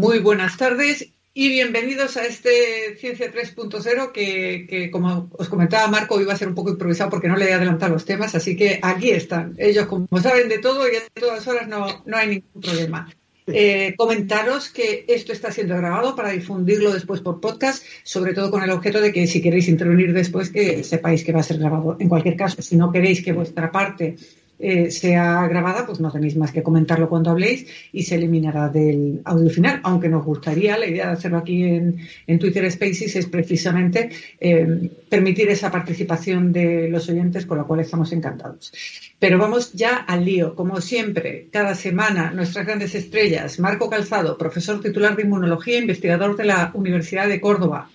Muy buenas tardes y bienvenidos a este Ciencia 3.0 que, que, como os comentaba Marco, iba a ser un poco improvisado porque no le he adelantado los temas, así que aquí están. Ellos, como saben de todo y a todas horas, no, no hay ningún problema. Eh, comentaros que esto está siendo grabado para difundirlo después por podcast, sobre todo con el objeto de que si queréis intervenir después, que sepáis que va a ser grabado. En cualquier caso, si no queréis que vuestra parte eh, sea grabada, pues no tenéis más que comentarlo cuando habléis y se eliminará del audio final. Aunque nos gustaría, la idea de hacerlo aquí en, Twitter Spaces es precisamente eh, permitir esa participación de los oyentes, con lo cual estamos encantados. Pero vamos ya al lío. Como siempre, cada semana nuestras grandes estrellas, Marco Calzado, profesor titular de inmunología, investigador de la Universidad de Córdoba,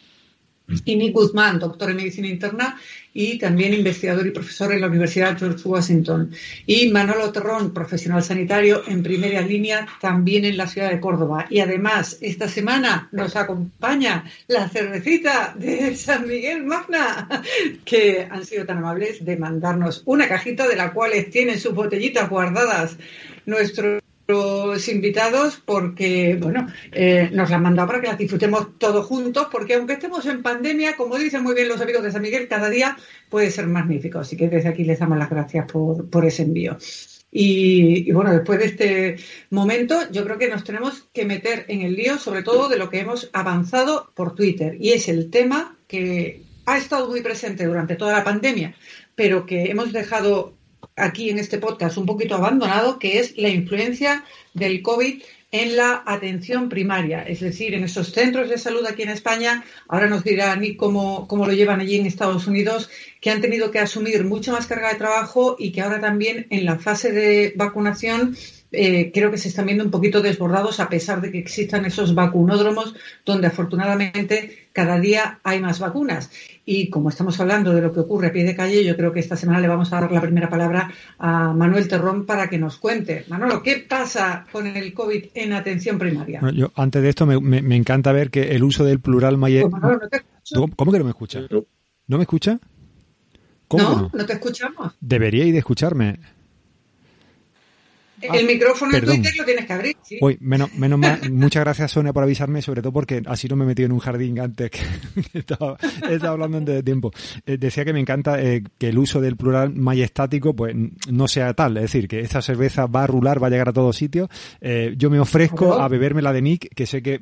y Nick Guzmán, doctor en medicina interna y también investigador y profesor en la Universidad George Washington. Y Manolo Terrón, profesional sanitario en primera línea también en la ciudad de Córdoba. Y además, esta semana nos acompaña la cervecita de San Miguel Magna, que han sido tan amables de mandarnos una cajita de la cual tienen sus botellitas guardadas nuestros los invitados porque, bueno, eh, nos la han mandado para que las disfrutemos todos juntos, porque aunque estemos en pandemia, como dicen muy bien los amigos de San Miguel, cada día puede ser magnífico. Así que desde aquí les damos las gracias por, por ese envío. Y, y, bueno, después de este momento, yo creo que nos tenemos que meter en el lío, sobre todo de lo que hemos avanzado por Twitter, y es el tema que ha estado muy presente durante toda la pandemia, pero que hemos dejado aquí en este podcast un poquito abandonado, que es la influencia del COVID en la atención primaria, es decir, en esos centros de salud aquí en España. Ahora nos dirá Nick cómo, cómo lo llevan allí en Estados Unidos, que han tenido que asumir mucha más carga de trabajo y que ahora también en la fase de vacunación eh, creo que se están viendo un poquito desbordados a pesar de que existan esos vacunódromos donde afortunadamente cada día hay más vacunas. Y como estamos hablando de lo que ocurre a pie de calle, yo creo que esta semana le vamos a dar la primera palabra a Manuel Terrón para que nos cuente. Manolo, ¿qué pasa con el COVID en atención primaria? yo, antes de esto, me, encanta ver que el uso del plural mayor... Pues, ¿Cómo que no me escucha? ¿No me escucha? ¿Cómo no, no, no te escuchamos. Deberíais de escucharme. El ah, micrófono en Twitter lo tienes que abrir. ¿sí? menos, menos mal. Muchas gracias, Sonia, por avisarme, sobre todo porque así no me he metido en un jardín antes que estaba, estaba hablando antes de tiempo. Eh, decía que me encanta eh, que el uso del plural majestático pues no sea tal. Es decir, que esta cerveza va a rular, va a llegar a todos sitios. Eh, yo me ofrezco a beberme la de Nick, que sé que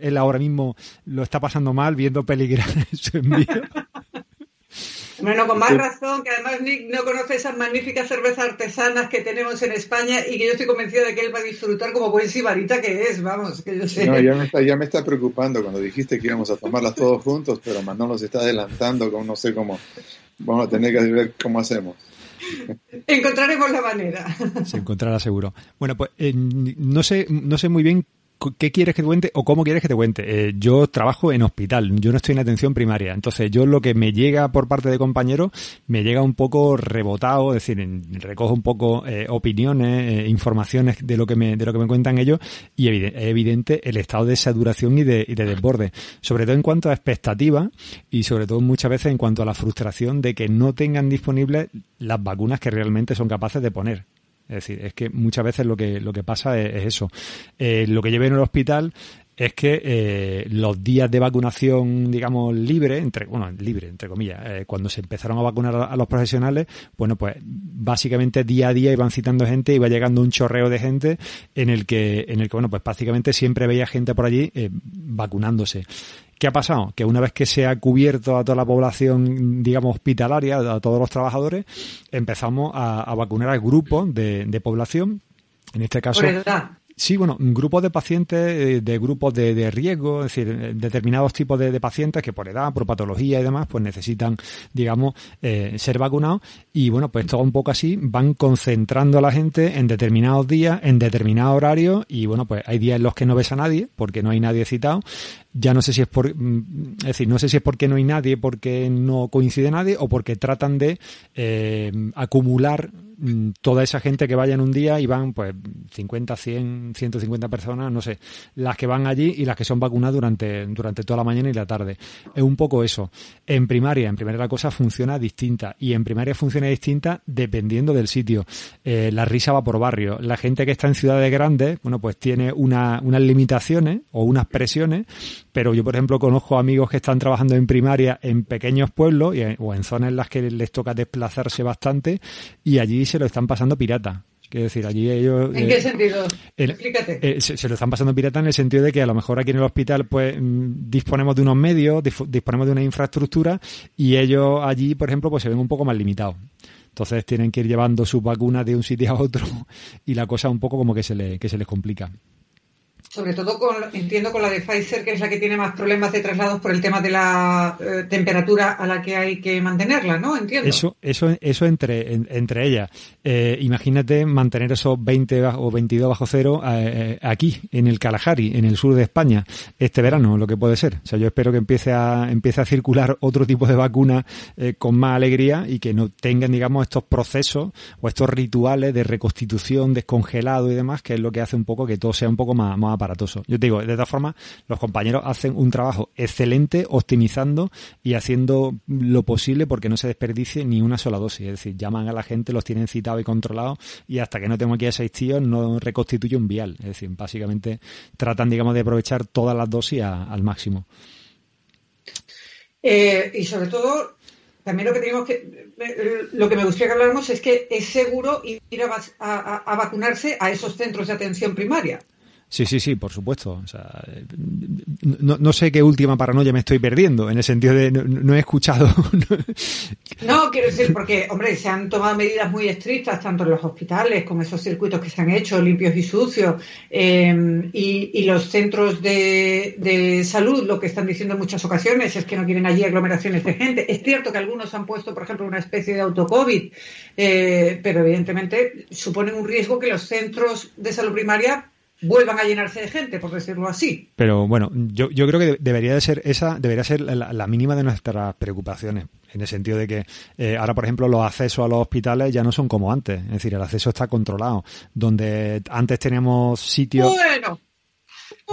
él ahora mismo lo está pasando mal viendo peligrar su envío. Bueno, con más razón, que además Nick no conoce esas magníficas cervezas artesanas que tenemos en España y que yo estoy convencida de que él va a disfrutar como buen sibarita que es, vamos, que yo sé. No, ya me, está, ya me está preocupando cuando dijiste que íbamos a tomarlas todos juntos, pero Manolo se está adelantando con no sé cómo. Vamos a tener que ver cómo hacemos. Encontraremos la manera. Se encontrará seguro. Bueno, pues eh, no sé, no sé muy bien ¿qué quieres que te cuente o cómo quieres que te cuente? Eh, yo trabajo en hospital, yo no estoy en atención primaria, entonces yo lo que me llega por parte de compañeros me llega un poco rebotado, es decir, recojo un poco eh, opiniones, eh, informaciones de lo que me de lo que me cuentan ellos y es evidente el estado de saturación y de, y de desborde, sobre todo en cuanto a expectativas y sobre todo muchas veces en cuanto a la frustración de que no tengan disponibles las vacunas que realmente son capaces de poner. Es decir, es que muchas veces lo que, lo que pasa es, eso. Eh, lo que llevé en el hospital es que eh, los días de vacunación, digamos, libre, entre, bueno, libre, entre comillas, eh, cuando se empezaron a vacunar a, los profesionales, bueno, pues básicamente día a día iban citando gente, iba llegando un chorreo de gente en el que, en el que, bueno, pues prácticamente siempre veía gente por allí vacunándose. ¿Qué ha pasado? Que una vez que se ha cubierto a toda la población, digamos, hospitalaria, a todos los trabajadores, empezamos a, vacunar al grupo de, de población en este caso, Sí, bueno, grupos de pacientes, eh, de grupos de, riesgo, es decir, eh, determinados tipos de, pacientes que por edad, por patología y demás, pues necesitan, digamos, eh, ser vacunados. Y bueno, pues todo un poco así, van concentrando a la gente en determinados días, en determinados horarios, y bueno, pues hay días en los que no ves a nadie, porque no hay nadie citado. Ya no sé si es por, mm, es decir, no sé si es porque no hay nadie, porque no coincide nadie, o porque tratan de acumular mm, toda esa gente que vaya en un día y van pues 50, 100, 150 personas, no sé, las que van allí y las que son vacunadas durante, durante toda la mañana y la tarde. Es un poco eso. En primaria, en primaria la cosa funciona distinta y en primaria funciona distinta dependiendo del sitio. Eh, la risa va por barrio. La gente que está en ciudades grandes, bueno, pues tiene una, unas limitaciones o unas presiones, pero yo, por ejemplo, conozco amigos que están trabajando en primaria en pequeños pueblos o en zonas en las que les toca desplazarse bastante y allí se lo están pasando pirata. Quiero decir, allí ellos... ¿En qué eh, sentido? Explícate. Eh, se, lo están pasando pirata en el sentido de que a lo mejor aquí en el hospital pues mm, disponemos de unos medios, disponemos de una infraestructura y ellos allí, por ejemplo, pues se ven un poco más limitados. Entonces tienen que ir llevando sus vacunas de un sitio a otro y la cosa un poco como que se, le, que se les complica sobre todo con, entiendo con la de Pfizer, que es la que tiene más problemas de traslados por el tema de la eh, temperatura a la que hay que mantenerla, ¿no? Entiendo. Eso, eso, eso entre, entre ellas. Eh, imagínate mantener esos 20 o 22 bajo cero eh, aquí, en el Kalahari, en el sur de España, este verano, lo que puede ser. O sea, yo espero que empiece a, empiece a circular otro tipo de vacuna con más alegría y que no tengan, digamos, estos procesos o estos rituales de reconstitución, descongelado y demás, que es lo que hace un poco que todo sea un poco más, más Yo te digo, de todas formas, los compañeros hacen un trabajo excelente optimizando y haciendo lo posible porque no se desperdicie ni una sola dosis. Es decir, llaman a la gente, los tienen citados y controlados y hasta que no tengo aquí a seis tíos no reconstituye un vial. Es decir, básicamente tratan, digamos, de aprovechar todas las dosis al máximo. Eh, y sobre todo, también lo que tenemos que, lo que me gustaría que habláramos es que es seguro ir a vacunarse a esos centros de atención primaria. Sí, sí, sí, por supuesto. O sea, no, no, sé qué última paranoia me estoy perdiendo, en el sentido de no, he escuchado. no, quiero decir, porque, hombre, se han tomado medidas muy estrictas, tanto en los hospitales, con esos circuitos que se han hecho, limpios y sucios, em, y, los centros de, de, salud, lo que están diciendo en muchas ocasiones es que no quieren allí aglomeraciones de gente. Es cierto que algunos han puesto, por ejemplo, una especie de autocovid, eh, pero evidentemente suponen un riesgo que los centros de salud primaria vuelvan a llenarse de gente, por decirlo así. Pero bueno, yo, yo creo que debería de ser esa, debería ser la, mínima de nuestras preocupaciones. En el sentido de que eh, ahora, por ejemplo, los accesos a los hospitales ya no son como antes. Es decir, el acceso está controlado. Donde antes teníamos sitios. Bueno,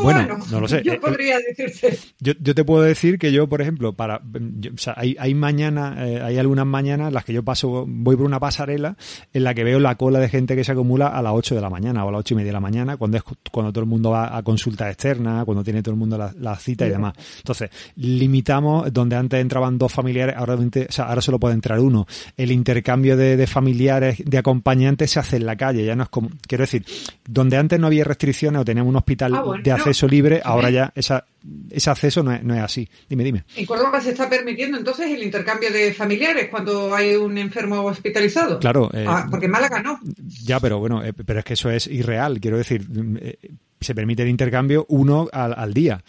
bueno, no lo sé. Yo eh, podría decirte. Yo, yo, te puedo decir que yo, por ejemplo, para, o sea, hay, hay mañana, eh, hay algunas mañanas en las que yo paso, voy por una pasarela en la que veo la cola de gente que se acumula a las 8 de la mañana o a las ocho y media de la mañana, cuando es cuando todo el mundo va a consulta externa, cuando tiene todo el mundo la, la cita y demás. Entonces, limitamos donde antes entraban dos familiares, ahora, o sea, ahora solo puede entrar uno. El intercambio de, de familiares, de acompañantes se hace en la calle, ya no es como, quiero decir, donde antes no había restricciones o teníamos un hospital ah, de acceso libre, ahora ya esa, ese acceso no es, no es así. Dime, dime. ¿En Córdoba se está permitiendo entonces el intercambio de familiares cuando hay un enfermo hospitalizado? Claro. Eh, ah, porque en Málaga no. Ya, pero bueno, eh, pero es que eso es irreal. Quiero decir, eh, se permite el intercambio uno al, al día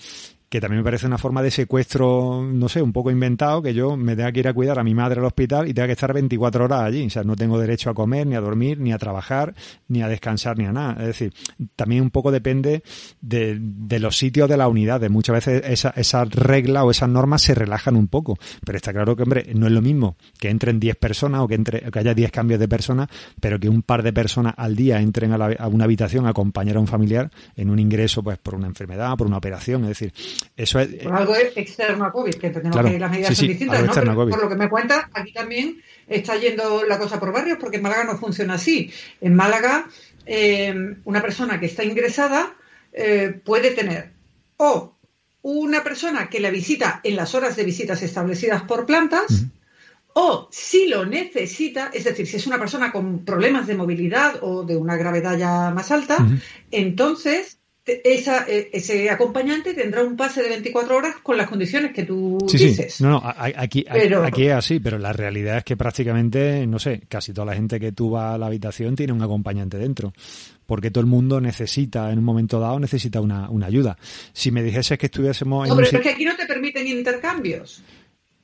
que también me parece una forma de secuestro, no sé, un poco inventado, que yo me tenga que ir a cuidar a mi madre al hospital y tenga que estar 24 horas allí. O sea, no tengo derecho a comer, ni a dormir, ni a trabajar, ni a descansar, ni a nada. Es decir, también un poco depende de, los sitios de la unidad. Muchas veces esa, esa regla o esas normas se relajan un poco. Pero está claro que, hombre, no es lo mismo que entren 10 personas o que, entre, que haya 10 cambios de personas, pero que un par de personas al día entren a, la, a una habitación a acompañar a un familiar en un ingreso pues por una enfermedad, por una operación. Es decir, eso es, por algo es externo a COVID, que entendemos que las medidas son distintas, ¿no? Pero por lo que me cuenta, aquí también está yendo la cosa por barrios, porque en Málaga no funciona así. En Málaga, eh, una persona que está ingresada eh, puede tener o una persona que la visita en las horas de visitas establecidas por plantas, o si lo necesita, es decir, si es una persona con problemas de movilidad o de una gravedad ya más alta, entonces esa, e, ese acompañante tendrá un pase de 24 horas con las condiciones que tú dices. Sí. No, no, aquí, aquí es así, pero la realidad es que prácticamente, no sé, casi toda la gente que tú vas a la habitación tiene un acompañante dentro. Porque todo el mundo necesita, en un momento dado, necesita una, una ayuda. Si me dijeses que estuviésemos en. No, pero es que aquí no te permiten intercambios.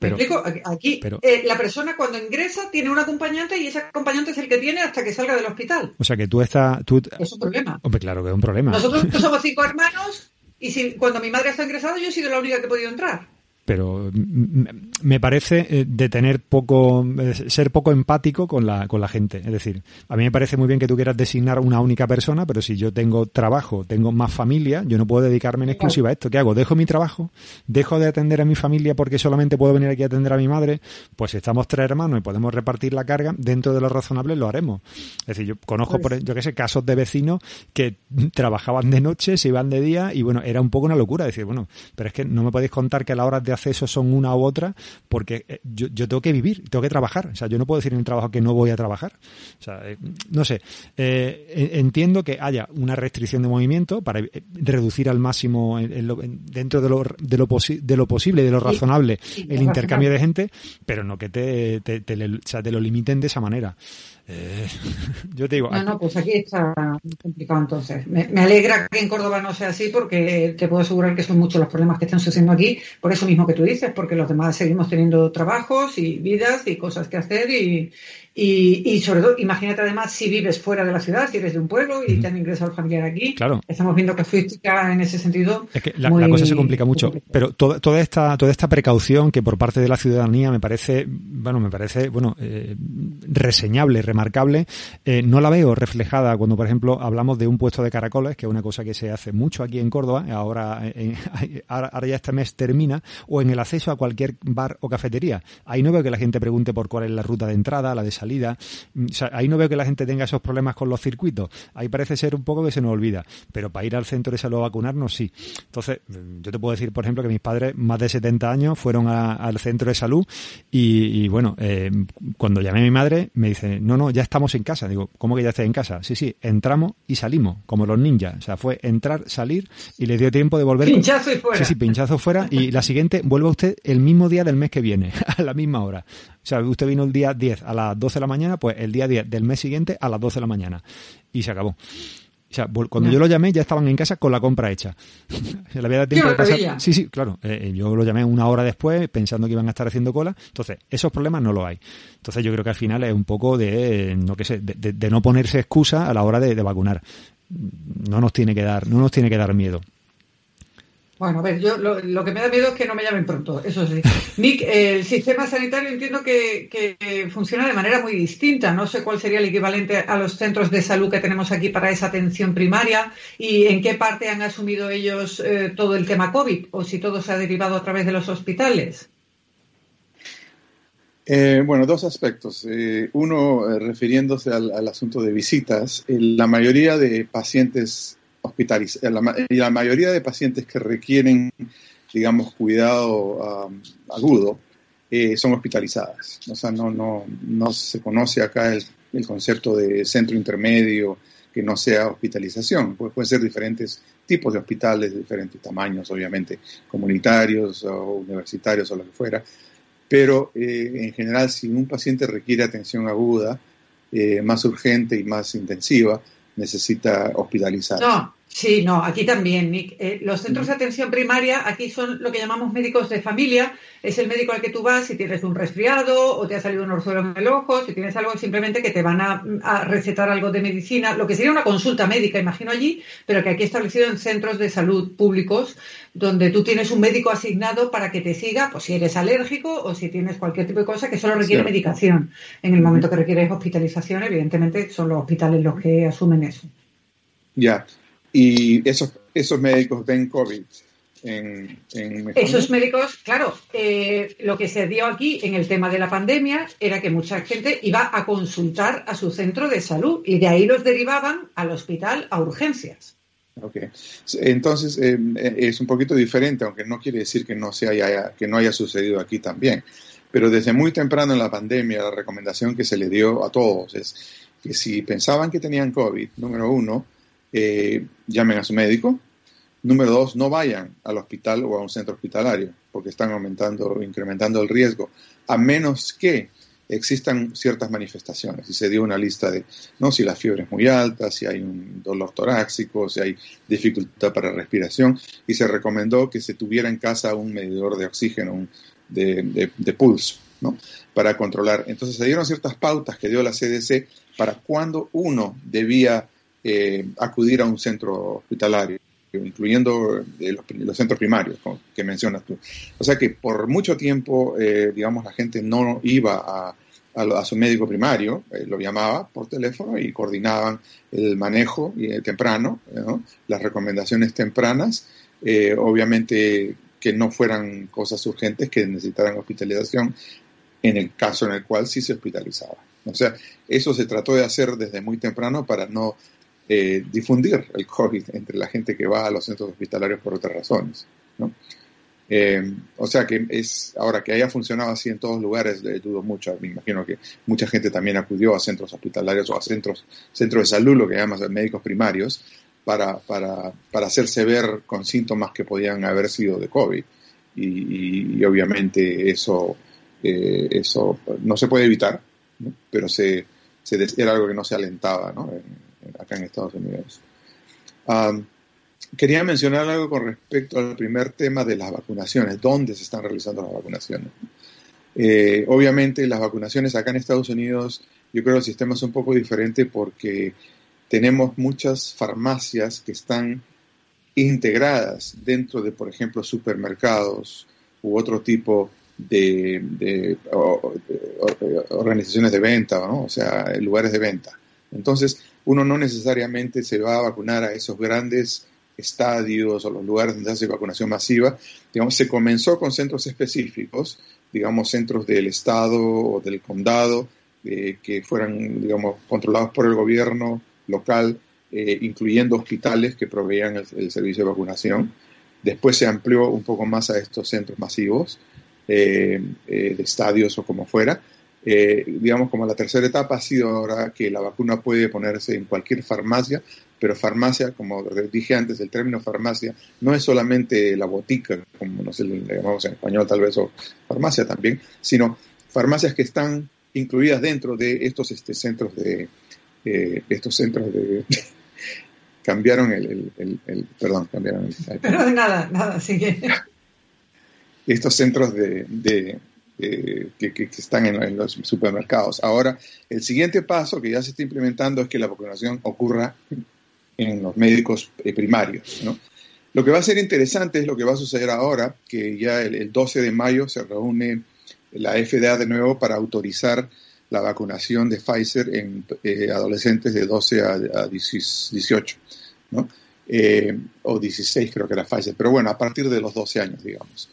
Pero, explico? Aquí, eh, la persona cuando ingresa tiene un acompañante y ese acompañante es el que tiene hasta que salga del hospital. O sea que tú estás... Tú... Es un problema. Hombre, claro que es un problema. Nosotros somos cinco hermanos y si, cuando mi madre está ingresada yo he sido la única que he podido entrar. Pero, mm, mm, me parece eh, de tener poco, eh, ser poco empático con la, con la gente. Es decir, a mí me parece muy bien que tú quieras designar una única persona, pero si yo tengo trabajo, tengo más familia, yo no puedo dedicarme en exclusiva a esto. ¿Qué hago? ¿Dejo mi trabajo? ¿Dejo de atender a mi familia porque solamente puedo venir aquí a atender a mi madre? Pues si estamos tres hermanos y podemos repartir la carga, dentro de lo razonable lo haremos. Es decir, yo conozco, por, yo qué sé, casos de vecinos que trabajaban de noche, se iban de día y bueno, era un poco una locura decir, bueno, pero es que no me podéis contar que las horas de acceso son una u otra porque eh, yo, yo tengo que vivir, tengo que trabajar. O sea, yo no puedo decir en el trabajo que no voy a trabajar. O sea, eh, no sé. Eh, entiendo que haya una restricción de movimiento para reducir al máximo dentro de lo, de, lo de lo posible, de lo razonable, el intercambio de gente, pero no que te, te, te lo limiten de esa manera. Eh, yo te digo. No, no, pues aquí está complicado entonces. Me, alegra que en Córdoba no sea así porque te puedo asegurar que son muchos los problemas que están sucediendo aquí, por eso mismo que tú dices, porque los demás seguimos teniendo trabajos y vidas y cosas que hacer y, y, y, sobre todo, imagínate además si vives fuera de la ciudad, si eres de un pueblo y te han ingresado familiar aquí. Claro. Estamos viendo que casuística en ese sentido. Es que la, cosa se complica mucho. Pero toda, toda, esta, toda esta precaución que por parte de la ciudadanía me parece, bueno, me parece, bueno, eh, reseñable, remarcable, eh, no la veo reflejada cuando, por ejemplo, hablamos de un puesto de caracoles, que es una cosa que se hace mucho aquí en Córdoba, ahora, eh, ahora ya este mes termina, o en el acceso a cualquier bar o cafetería. Ahí no veo que la gente pregunte por cuál es la ruta de entrada, la de salida. Mm, ahí no veo que la gente tenga esos problemas con los circuitos. Ahí parece ser un poco que se nos olvida. Pero para ir al centro de salud a vacunarnos, sí. Entonces, mm, yo te puedo decir, por ejemplo, que mis padres, más de 70 años, fueron al centro de salud y, bueno, eh, cuando llamé a mi madre, me dice, no, no, ya estamos en casa. Digo, ¿cómo que ya estás en casa? Sí, sí, entramos y salimos, como los ninjas. O sea, fue entrar, salir y le dio tiempo de volver. Pinchazo y fuera. Sí, sí, pinchazo fuera. Y la siguiente, vuelva usted el mismo día del mes que viene, a la misma hora. O sea, usted vino el día 10 a las 12 de la mañana, pues el día 10 del mes siguiente a las 12 de la mañana. Y se acabó. O sea, cuando yo lo llamé ya estaban en casa con la compra hecha. Se le había dado tiempo de pasar. Sí, sí, claro. Eh, eh, yo lo llamé una hora después pensando que iban a estar haciendo cola. Entonces, esos problemas no los hay. Entonces, yo creo que al final es un poco de, no sé, de, no ponerse excusa a la hora de, de vacunar. No nos tiene que dar, no nos tiene que dar miedo. Bueno, a ver, yo lo, que me da miedo es que no me llamen pronto, eso sí. Nick, el sistema sanitario entiendo que, funciona de manera muy distinta. No sé cuál sería el equivalente a los centros de salud que tenemos aquí para esa atención primaria y en qué parte han asumido ellos eh, todo el tema COVID o si todo se ha derivado a través de los hospitales. Eh, bueno, dos aspectos. Eh, uno, refiriéndose al, al, asunto de visitas, la mayoría de pacientes hospitalizados, y la mayoría de pacientes que requieren, digamos, cuidado um, agudo, eh, son hospitalizadas. O sea, no, no, no se conoce acá el, el, concepto de centro intermedio que no sea hospitalización. Pues pueden ser diferentes tipos de hospitales, diferentes tamaños, obviamente, comunitarios o universitarios o lo que fuera. Pero eh, en general, si un paciente requiere atención aguda, eh, más urgente y más intensiva, necesita hospitalizar. No, sí, no, aquí también, Nick. Eh, los centros de atención primaria aquí son lo que llamamos médicos de familia. Es el médico al que tú vas si tienes un resfriado o te ha salido un orzuelo en el ojo, si tienes algo simplemente que te van a, recetar algo de medicina, lo que sería una consulta médica, imagino allí, pero que aquí establecido en centros de salud públicos donde tú tienes un médico asignado para que te siga, pues si eres alérgico o si tienes cualquier tipo de cosa que solo requiere medicación. En el momento que requieres hospitalización, evidentemente son los hospitales los que asumen eso. Ya, y esos, esos médicos ven COVID. En, Esos médicos, claro, eh, lo que se dio aquí en el tema de la pandemia era que mucha gente iba a consultar a su centro de salud y de ahí los derivaban al hospital a urgencias. Ok, entonces eh, eh, es un poquito diferente, aunque no quiere decir que no, se haya, que no haya sucedido aquí también. Pero desde muy temprano en la pandemia, la recomendación que se le dio a todos es que si pensaban que tenían COVID, número uno, eh, llamen a su médico. Número dos, no vayan al hospital o a un centro hospitalario, porque están aumentando incrementando el riesgo, a menos que existan ciertas manifestaciones. Y se dio una lista de, ¿no? Si la fiebre es muy alta, si hay un dolor torácico, si hay dificultad para respiración, y se recomendó que se tuviera en casa un medidor de oxígeno, de, pulso, ¿no? Para controlar. Entonces se dieron ciertas pautas que dio la CDC para cuando uno debía eh, acudir a un centro hospitalario. incluyendo los, centros primarios que mencionas tú. O sea que por mucho tiempo, digamos, la gente no iba a, a, su médico primario, lo llamaba por teléfono y coordinaban el manejo temprano, las recomendaciones tempranas, obviamente que no fueran cosas urgentes que necesitaran hospitalización, en el caso en el cual sí se hospitalizaba. O sea, eso se trató de hacer desde muy temprano para no eh, difundir el COVID entre la gente que va a los centros hospitalarios por otras razones. Eh, o sea que es ahora que haya funcionado así en todos lugares, le dudo mucho. Me imagino que mucha gente también acudió a centros hospitalarios o a centros, centros de salud, lo que llaman médicos primarios, para, para, para hacerse ver con síntomas que podían haber sido de COVID. Y, obviamente eso, eh, eso no se puede evitar, pero se, se, era algo que no se alentaba ¿no? Acá en Estados Unidos. quería mencionar algo con respecto al primer tema de las vacunaciones, dónde se están realizando las vacunaciones. Eh, obviamente las vacunaciones acá en Estados Unidos, yo creo que el sistema es un poco diferente porque tenemos muchas farmacias que están integradas dentro de, por ejemplo, supermercados u otro tipo de, organizaciones de venta, o sea, lugares de venta. Entonces, uno no necesariamente se va a vacunar a esos grandes estadios o los lugares donde se hace vacunación masiva. Digamos, se comenzó con centros específicos, digamos, centros del estado o del condado, eh, que fueran, digamos, controlados por el gobierno local, eh, incluyendo hospitales que proveían el, servicio de vacunación. Después se amplió un poco más a estos centros masivos, eh, de estadios o como fuera. Digamos, como la tercera etapa ha sido ahora que la vacuna puede ponerse en cualquier farmacia, pero farmacia, como dije antes, el término farmacia no es solamente la botica, como no sé, le llamamos en español tal vez, o farmacia también, sino farmacias que están incluidas dentro de estos este, centros de, eh, estos centros de... cambiaron el, Perdón, cambiaron el... Pero nada, nada, sigue. Estos centros de, que, están en, los supermercados. Ahora, el siguiente paso que ya se está implementando es que la vacunación ocurra en los médicos eh, primarios. Lo que va a ser interesante es lo que va a suceder ahora, que ya el, el 12 de mayo se reúne la FDA de nuevo para autorizar la vacunación de Pfizer en eh, adolescentes de 12 a, 18, ¿no? Eh, o 16 creo que era Pfizer, pero bueno, a partir de los 12 años, digamos.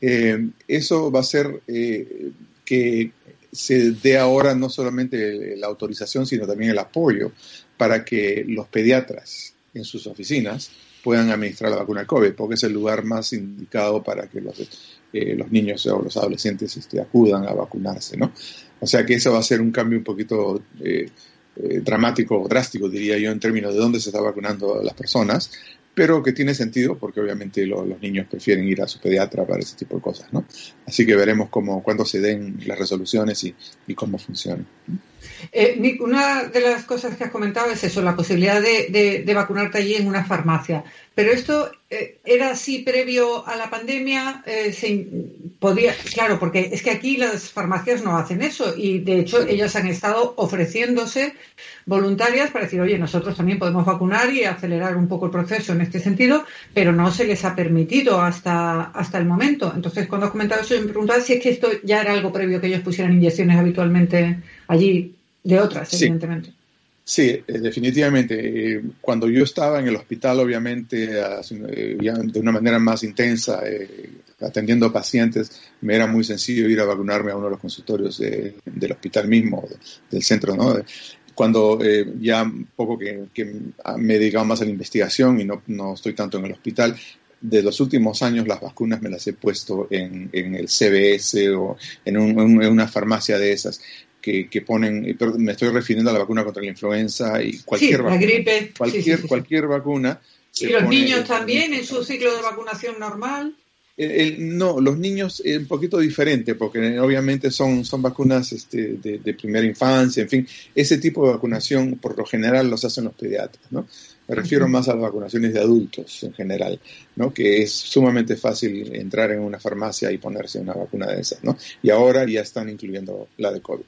Eh, eso va a ser que se dé ahora no solamente la autorización, sino también el apoyo para que los pediatras en sus oficinas puedan administrar la vacuna COVID, porque es el lugar más indicado para que los, los niños o los adolescentes este, acudan a vacunarse, ¿no? O sea que eso va a ser un cambio un poquito eh, eh, dramático o drástico, diría yo, en términos de dónde se está vacunando las personas, pero que tiene sentido porque obviamente los niños prefieren ir a su pediatra para ese tipo de cosas, ¿no? Así que veremos cómo, cuándo se den las resoluciones y, cómo funcionan. Eh, una de las cosas que has comentado es eso, la posibilidad de, vacunarte allí en una farmacia. Pero esto eh, era así previo a la pandemia, eh, se podía, claro, porque es que aquí las farmacias no hacen eso y de hecho ellas han estado ofreciéndose voluntarias para decir, oye, nosotros también podemos vacunar y acelerar un poco el proceso en este sentido, pero no se les ha permitido hasta, hasta el momento. Entonces, cuando has comentado eso, me preguntaba si es que esto ya era algo previo que ellos pusieran inyecciones habitualmente allí de otras, evidentemente. Sí, eh, definitivamente. Eh, cuando yo estaba en el hospital, obviamente, eh, de una manera más intensa, atendiendo a pacientes, me era muy sencillo ir a vacunarme a uno de los consultorios del hospital mismo, del centro, ¿no? Cuando ya un poco que, me he dedicado más a la investigación y no, no estoy tanto en el hospital, de los últimos años las vacunas me las he puesto en, el CBS o en, en, una farmacia de esas que, ponen, me estoy refiriendo a la vacuna contra la influenza y cualquier vacuna. gripe. Cualquier, cualquier vacuna. ¿Y los niños también en su ciclo de vacunación normal? no, los niños es un poquito diferente, porque obviamente son, son vacunas este, de, primera infancia, en fin, ese tipo de vacunación por lo general los hacen los pediatras, ¿no? Me refiero más a las vacunaciones de adultos en general, ¿no? Que es sumamente fácil entrar en una farmacia y ponerse una vacuna de esas, ¿no? Y ahora ya están incluyendo la de COVID.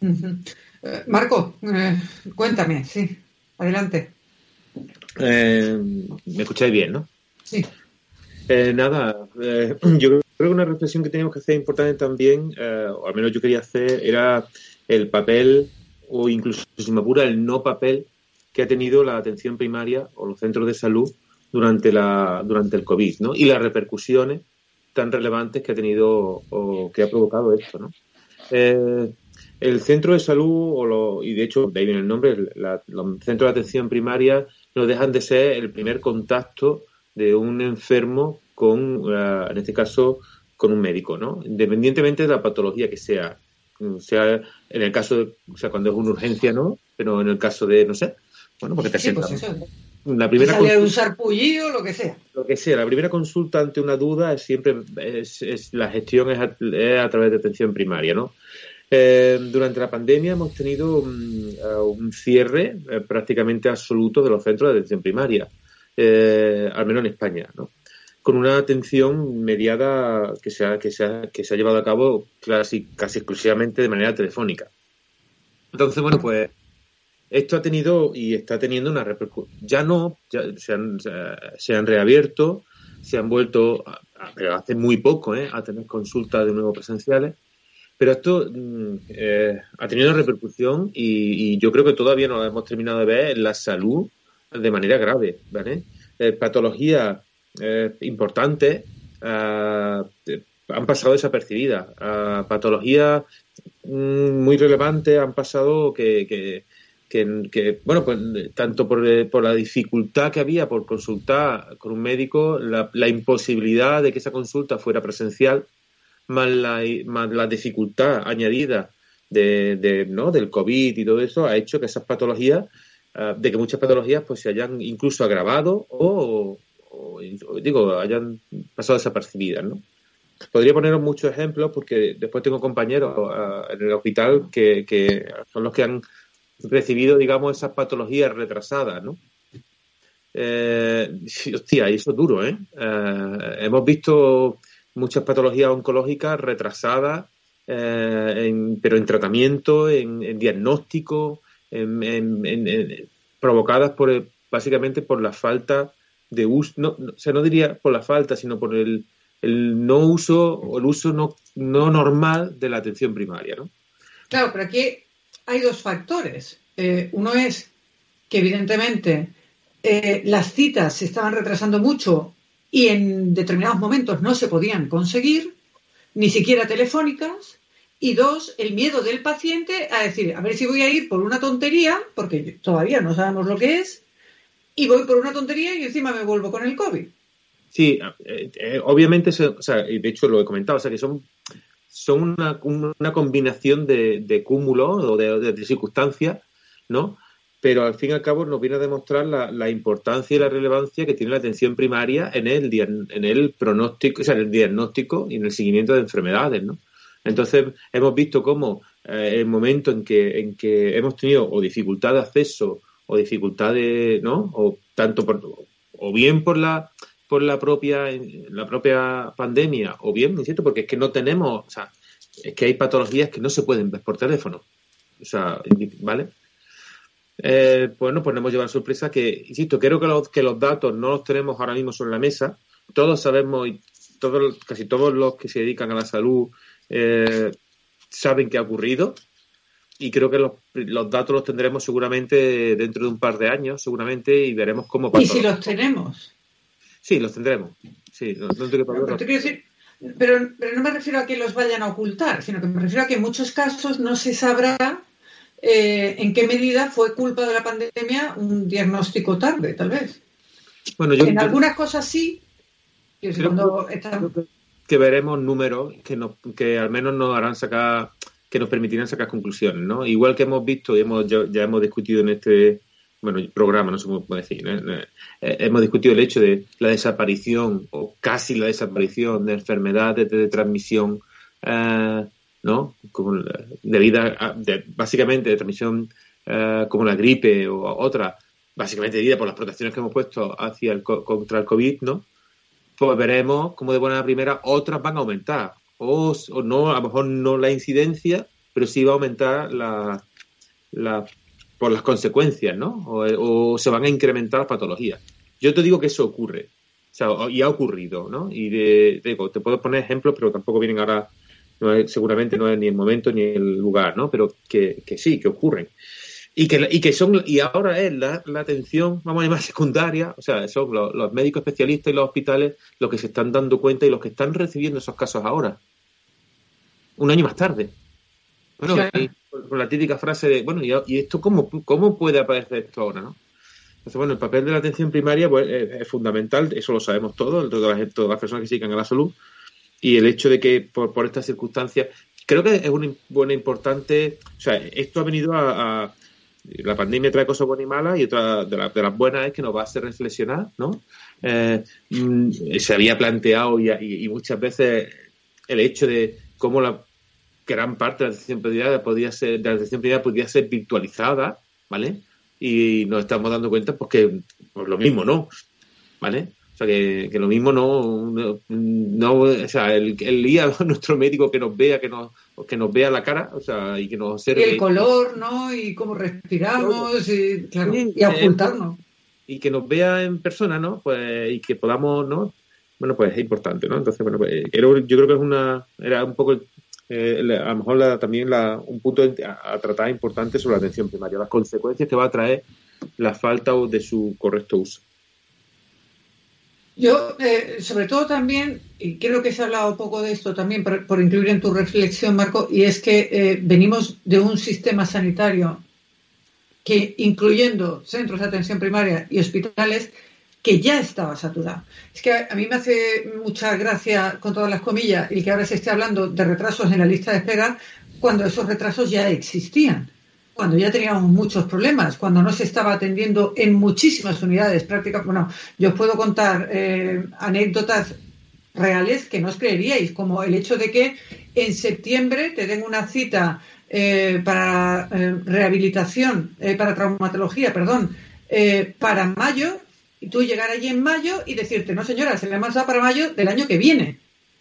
Eh, Marco, eh, cuéntame, sí, adelante. Eh, ¿Me escucháis bien, no? Sí. Eh, nada, eh, yo creo que una reflexión que teníamos que hacer importante también, o al menos yo quería hacer, era el papel, o incluso, si me apura, el no papel que ha tenido la atención primaria o los centros de salud durante, la, durante el COVID, ¿no? Y las repercusiones tan relevantes que ha tenido o que ha provocado esto, ¿no? El centro de salud, o lo, y de hecho de ahí viene el nombre, los centros de atención primaria no dejan de ser el primer contacto de un enfermo con, eh, en este caso, con un médico, ¿no? Independientemente de la patología que sea, sea en el caso de, o sea, cuando es una urgencia, ¿no? Pero en el caso de, no sé, bueno, porque te sí, pues La primera consulta, usar pullido, lo que sea. Lo que sea. La primera consulta ante una duda es siempre es, la gestión es a, es a, través de atención primaria, ¿no? Eh, durante la pandemia hemos tenido mm, eh, un cierre eh, prácticamente absoluto de los centros de atención primaria, al menos en España, ¿no? con una atención mediada que se ha, que se ha, que se ha llevado a cabo casi, casi exclusivamente de manera telefónica. Entonces, bueno, pues esto ha tenido y está teniendo una repercusión. Ya no, ya se, han, se han reabierto, se han vuelto, pero hace muy poco, a tener consultas de nuevo presenciales pero esto mm, eh, ha tenido una repercusión y, yo creo que todavía no lo hemos terminado de ver en la salud de manera grave, ¿vale? Eh, patologías eh, importantes han pasado desapercibidas. patologías mm, muy relevantes han pasado que, que, bueno, pues tanto por, por, la dificultad que había por consultar con un médico, la, la imposibilidad de que esa consulta fuera presencial, más la, más la dificultad añadida de, de, ¿no? del COVID y todo eso, ha hecho que esas patologías, ah, de que muchas patologías pues se hayan incluso agravado o, digo, hayan pasado desapercibidas, ¿no? Podría poneros muchos ejemplos porque después tengo compañeros ah, en el hospital que, que son los que han recibido, digamos, esas patologías retrasadas, ¿no? Eh, hostia, eso es duro, ¿eh? eh hemos visto muchas patologías oncológicas retrasadas, eh, pero en tratamiento, en, diagnóstico, provocadas por básicamente por la falta de uso, no, o sea, no diría por la falta, sino por el, no uso o el uso no, no normal de la atención primaria, ¿no? Claro, pero aquí hay dos factores. Eh, uno es que evidentemente eh, las citas se estaban retrasando mucho y en determinados momentos no se podían conseguir, ni siquiera telefónicas, y dos, el miedo del paciente a decir, a ver si voy a ir por una tontería, porque todavía no sabemos lo que es, y voy por una tontería y encima me vuelvo con el COVID. Sí, eh, eh, obviamente, o sea, de hecho lo he comentado, o sea, que son, son una, una combinación de, de cúmulo o de, de circunstancias, ¿no? Pero al fin y al cabo nos viene a demostrar la, importancia y la relevancia que tiene la atención primaria en el, en el pronóstico, o sea, en el diagnóstico y en el seguimiento de enfermedades, ¿no? Entonces, hemos visto cómo eh, el momento en que, en que hemos tenido o dificultad de acceso o dificultad de, ¿no? O tanto por, o bien por la, por la propia, la propia pandemia, o bien, ¿no es? Porque es que no tenemos, o sea, es que hay patologías que no se pueden ver por teléfono. O sea, ¿vale? Eh, pues nos hemos llevado la sorpresa que, insisto, creo que los, que los datos no los tenemos ahora mismo sobre la mesa. Todos sabemos, y todos, casi todos los que se dedican a la salud eh, saben qué ha ocurrido. Y creo que los, los, datos los tendremos seguramente dentro de un par de años, seguramente, y veremos cómo pasa. ¿Y si los tenemos? Sí, los tendremos. Sí, no, pero, pero, pero no me refiero a que los vayan a ocultar, sino que me refiero a que en muchos casos no se sabrá eh, en qué medida fue culpa de la pandemia un diagnóstico tarde, tal vez. Bueno, yo, en algunas cosas sí. Que veremos números que, nos, que al menos nos harán sacar, que nos permitirán sacar conclusiones, ¿no? Igual que hemos visto y hemos, ya, hemos discutido en este bueno, programa, no sé cómo puedo decir, eh, hemos discutido el hecho de la desaparición o casi la desaparición de enfermedades de, transmisión eh, ¿no? Como debido a, básicamente de transmisión eh, como la gripe o otra, básicamente debida por las protecciones que hemos puesto hacia el, contra el COVID, ¿no? Pues veremos como de buena primera otras van a aumentar. O, no, a lo mejor no la incidencia, pero sí va a aumentar la, la por las consecuencias, ¿no? O, se van a incrementar las patologías. Yo te digo que eso ocurre, o sea, y ha ocurrido, ¿no? Y de, te puedo poner ejemplos, pero tampoco vienen ahora, seguramente no es ni el momento ni el lugar, ¿no? Pero que, que sí, que ocurren. Y que, y que son, y ahora es la, atención, vamos a llamar secundaria, o sea, son los, médicos especialistas y los hospitales los que se están dando cuenta y los que están recibiendo esos casos ahora. Un año más tarde. Bueno, con la típica frase de, bueno, ¿y, esto cómo, cómo puede aparecer esto ahora, no? Entonces, bueno, el papel de la atención primaria pues, es, fundamental, eso lo sabemos todos, todas las, todas las personas que se dedican a la salud, y el hecho de que por, por estas circunstancias, creo que es una buena importante, o sea, esto ha venido a la pandemia trae cosas buenas y malas y otra de, las buenas es que nos va a hacer reflexionar, ¿no? Eh, mm, se había planteado y, muchas veces el hecho de cómo la gran parte de la atención primaria podía ser, de la atención primaria podía ser virtualizada, ¿vale? Y nos estamos dando cuenta pues que pues lo mismo, ¿no? ¿Vale? O sea, que, lo mismo no, no, o sea, el, el día nuestro médico que nos vea, que nos, que nos vea la cara, o sea, y que nos observe. Y el color, ¿no? Y cómo respiramos, y, claro, y ocultarnos. y que nos vea en persona, ¿no? Pues, y que podamos, ¿no? Bueno, pues es importante, ¿no? Entonces, bueno, pues yo creo que es una, era un poco, eh, a lo mejor también la, un punto a, a, tratar importante sobre la atención primaria, las consecuencias que va a traer la falta de su correcto uso. Yo, eh, sobre todo también, y creo que se ha hablado poco de esto también por, incluir en tu reflexión, Marco, y es que eh, venimos de un sistema sanitario que, incluyendo centros de atención primaria y hospitales, que ya estaba saturado. Es que a, mí me hace mucha gracia, con todas las comillas, y que ahora se esté hablando de retrasos en la lista de espera, cuando esos retrasos ya existían cuando ya teníamos muchos problemas, cuando no se estaba atendiendo en muchísimas unidades prácticas. Bueno, yo os puedo contar eh, anécdotas reales que no os creeríais, como el hecho de que en septiembre te den una cita eh, para eh, rehabilitación, para traumatología, perdón, para mayo, y tú llegar allí en mayo y decirte, no señora, se le ha mandado para mayo del año que viene.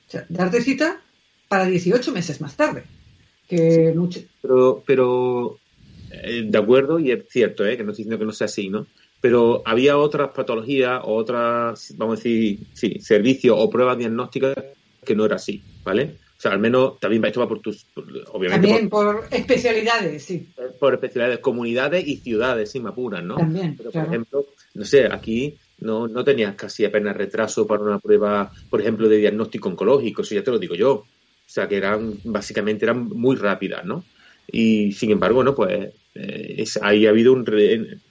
O sea, darte cita para 18 meses más tarde. Que pero eh, de acuerdo, y es cierto, ¿eh? que no estoy diciendo que no sea así, ¿no? Pero había otras patologías otras, vamos a decir, sí, servicios o pruebas diagnósticas que no era así, ¿vale? O sea, al menos también esto va por tus, obviamente. También por, especialidades, sí. Por especialidades, comunidades y ciudades, sin me apuran, ¿no? También, Pero, por ejemplo, no sé, aquí no, no tenías casi apenas retraso para una prueba, por ejemplo, de diagnóstico oncológico, eso ya te lo digo yo. O sea, que eran, básicamente eran muy rápidas, ¿no? Y sin embargo, bueno, pues eh, ahí ha habido un.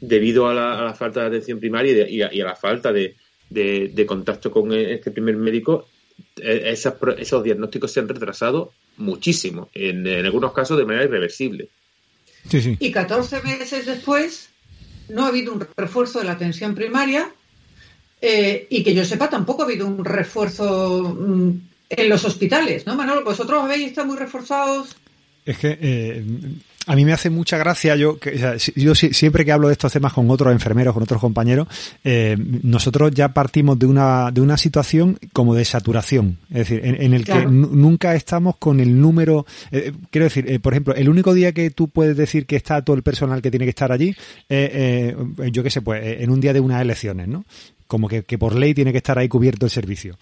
debido a la, falta de atención primaria y, a, la falta de, contacto con este primer médico, eh, esos diagnósticos se han retrasado muchísimo, en, algunos casos de manera irreversible. Y 14 meses después, no ha habido un refuerzo de la atención primaria eh, y que yo sepa, tampoco ha habido un refuerzo mm, en los hospitales, ¿no, Manolo? Vosotros habéis estado muy reforzados es que eh, a mí me hace mucha gracia, yo, que, yo siempre que hablo de estos temas con otros enfermeros, con otros compañeros, eh, nosotros ya partimos de una, de una situación como de saturación, es decir, en, el que nunca estamos con el número, eh, quiero decir, eh, por ejemplo, el único día que tú puedes decir que está todo el personal que tiene que estar allí, eh, yo qué sé, pues en un día de unas elecciones, ¿no? Como que, que, por ley tiene que estar ahí cubierto el servicio.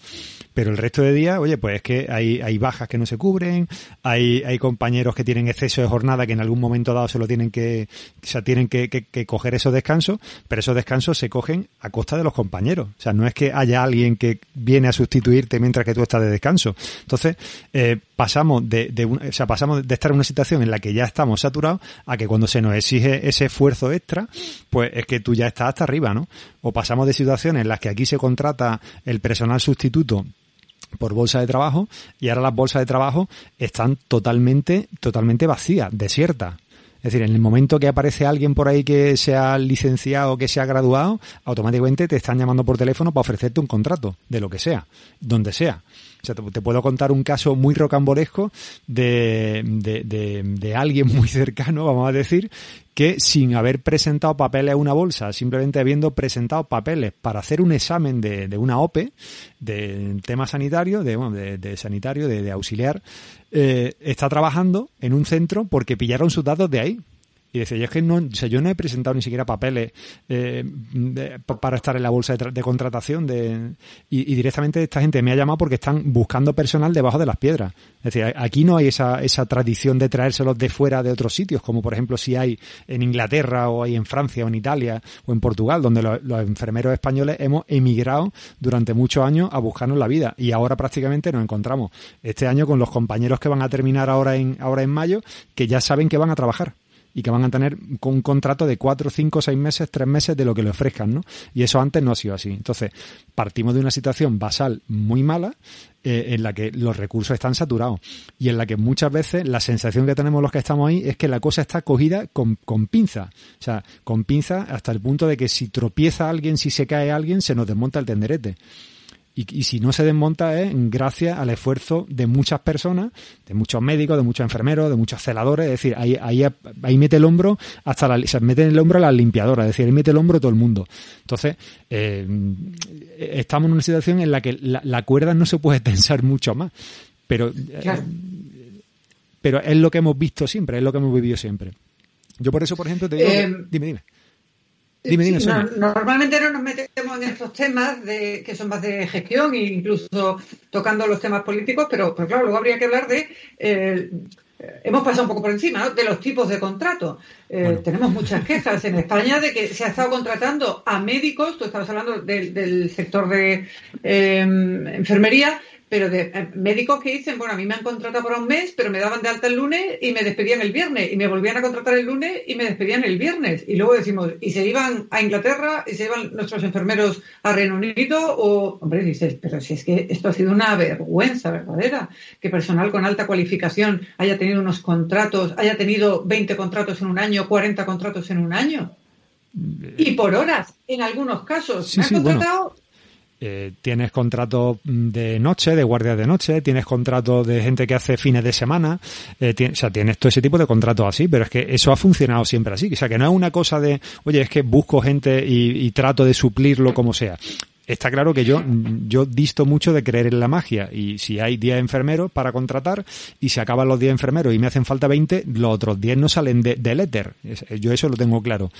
Pero el resto de días, oye, pues es que hay, hay bajas que no se cubren, hay, hay compañeros que tienen exceso de jornada que en algún momento dado se lo tienen que, o tienen que, que, coger esos descansos, pero esos descansos se cogen a costa de los compañeros. O sea, no es que haya alguien que viene a sustituirte mientras que tú estás de descanso. Entonces, eh, pasamos de, de o sea, pasamos de estar en una situación en la que ya estamos saturados a que cuando se nos exige ese esfuerzo extra, pues es que tú ya estás hasta arriba, ¿no? O pasamos de en las que aquí se contrata el personal sustituto por bolsa de trabajo y ahora las bolsas de trabajo están totalmente, totalmente vacías, desiertas. Es decir, en el momento que aparece alguien por ahí que sea licenciado, que sea graduado, automáticamente te están llamando por teléfono para ofrecerte un contrato, de lo que sea, donde sea. O sea, te, puedo contar un caso muy rocambolesco de, de, de, alguien muy cercano, vamos a decir, que sin haber presentado papeles a una bolsa, simplemente habiendo presentado papeles para hacer un examen de, de una OPE, de tema sanitario, de, bueno, de, sanitario, de, auxiliar, eh, está trabajando en un centro porque pillaron sus datos de ahí y decía, yo es que no, o sea, yo no he presentado ni siquiera papeles eh, para estar en la bolsa de, contratación de, y, directamente esta gente me ha llamado porque están buscando personal debajo de las piedras. Es decir, aquí no hay esa, esa tradición de traérselos de fuera de otros sitios, como por ejemplo si hay en Inglaterra o hay en Francia o en Italia o en Portugal, donde los enfermeros españoles hemos emigrado durante muchos años a buscarnos la vida y ahora prácticamente nos encontramos este año con los compañeros que van a terminar ahora en, ahora en mayo, que ya saben que van a trabajar y que van a tener un contrato de cuatro, cinco, seis meses, tres meses de lo que le ofrezcan, ¿no? Y eso antes no ha sido así. Entonces, partimos de una situación basal muy mala eh, en la que los recursos están saturados y en la que muchas veces la sensación que tenemos los que estamos ahí es que la cosa está cogida con, con pinza. O sea, con pinza hasta el punto de que si tropieza alguien, si se cae alguien, se nos desmonta el tenderete. Y, si no se desmonta es gracias al esfuerzo de muchas personas, de muchos médicos, de muchos enfermeros, de muchos celadores. Es decir, ahí, ahí, ahí mete el hombro hasta la, se mete el hombro a las limpiadoras. Es decir, ahí mete el hombro todo el mundo. Entonces, eh, estamos en una situación en la que la, cuerda no se puede tensar mucho más. Pero, eh, pero es lo que hemos visto siempre, es lo que hemos vivido siempre. Yo por eso, por ejemplo, te digo... Eh, dime, dime normalmente no nos metemos en estos temas de, que son más de gestión e incluso tocando los temas políticos, pero, claro, luego habría que hablar de... Eh, hemos pasado un poco por encima de los tipos de contrato. Eh, tenemos muchas quejas en España de que se ha estado contratando a médicos, tú estabas hablando del, sector de eh, enfermería, pero de eh, médicos que dicen, bueno, a mí me han contratado por un mes, pero me daban de alta el lunes y me despedían el viernes, y me volvían a contratar el lunes y me despedían el viernes. Y luego decimos, y se iban a Inglaterra y se iban nuestros enfermeros a Reino Unido, o, hombre, dices, pero si es que esto ha sido una vergüenza verdadera, que personal con alta cualificación haya tenido unos contratos, haya tenido 20 contratos en un año, 40 contratos en un año. Y por horas, en algunos casos. me han contratado eh, tienes contratos de noche, de guardias de noche, tienes contratos de gente que hace fines de semana, eh, o sea, tienes todo ese tipo de contratos así, pero es que eso ha funcionado siempre así. O sea, que no es una cosa de, oye, es que busco gente y, trato de suplirlo como sea está claro que yo, yo disto mucho de creer en la magia y si hay 10 enfermeros para contratar y se acaban los 10 enfermeros y me hacen falta 20, los otros 10 no salen de, del éter. Yo eso lo tengo claro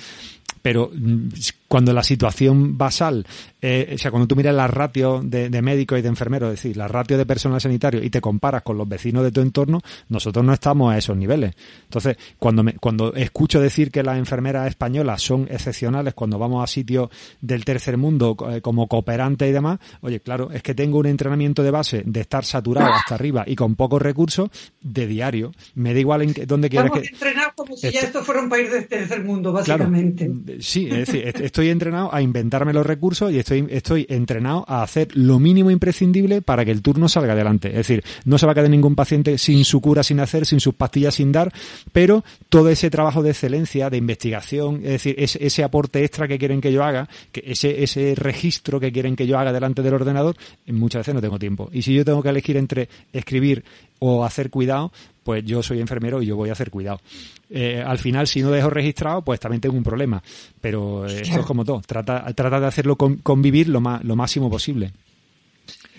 pero mm, cuando la situación basal, eh, o sea, cuando tú miras la ratio de, de médicos y de enfermeros, es decir, la ratio de personal sanitario y te comparas con los vecinos de tu entorno, nosotros no estamos a esos niveles. Entonces, cuando, me, cuando escucho decir que las enfermeras españolas son excepcionales cuando vamos a sitios del tercer mundo eh, como cooperantes y demás, oye, claro, es que tengo un entrenamiento de base de estar saturado hasta arriba y con pocos recursos de diario. Me da igual en dónde quieras que... entrenar como si ya esto fuera un país del tercer mundo, básicamente. Sí, es decir, estoy entrenado a inventarme los recursos y estoy, estoy entrenado a hacer lo mínimo imprescindible para que el turno salga adelante. Es decir, no se va a quedar ningún paciente sin su cura sin hacer, sin sus pastillas sin dar, pero todo ese trabajo de excelencia, de investigación, es decir, ese, ese aporte extra que quieren que yo haga, que ese, ese registro que quieren que yo haga delante del ordenador, muchas veces no tengo tiempo. Y si yo tengo que elegir entre escribir o hacer cuidado, pues yo soy enfermero y yo voy a hacer cuidado. Eh, al final, si no dejo registrado, pues también tengo un problema. Pero eh, esto es como todo. Trata, trata de hacerlo convivir lo, más, lo máximo posible.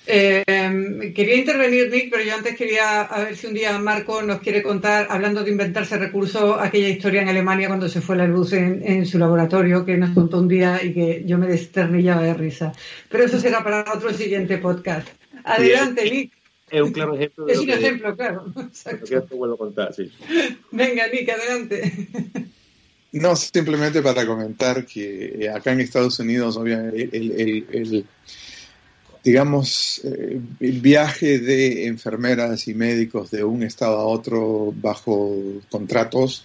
Eh, quería intervenir, Nick, pero yo antes quería a ver si un día Marco nos quiere contar, hablando de inventarse recursos, aquella historia en Alemania cuando se fue la luz en, su laboratorio, que nos contó un día y que yo me desternillaba de risa. Pero eso será para otro siguiente podcast. Adelante, Nick es un claro ejemplo. es un ejemplo, claro. vuelvo a contar, sí. Venga, Nick, adelante. No, simplemente para comentar que eh, acá en Estados Unidos, obviamente, el, digamos, eh, el viaje de enfermeras y médicos de un estado a otro bajo contratos,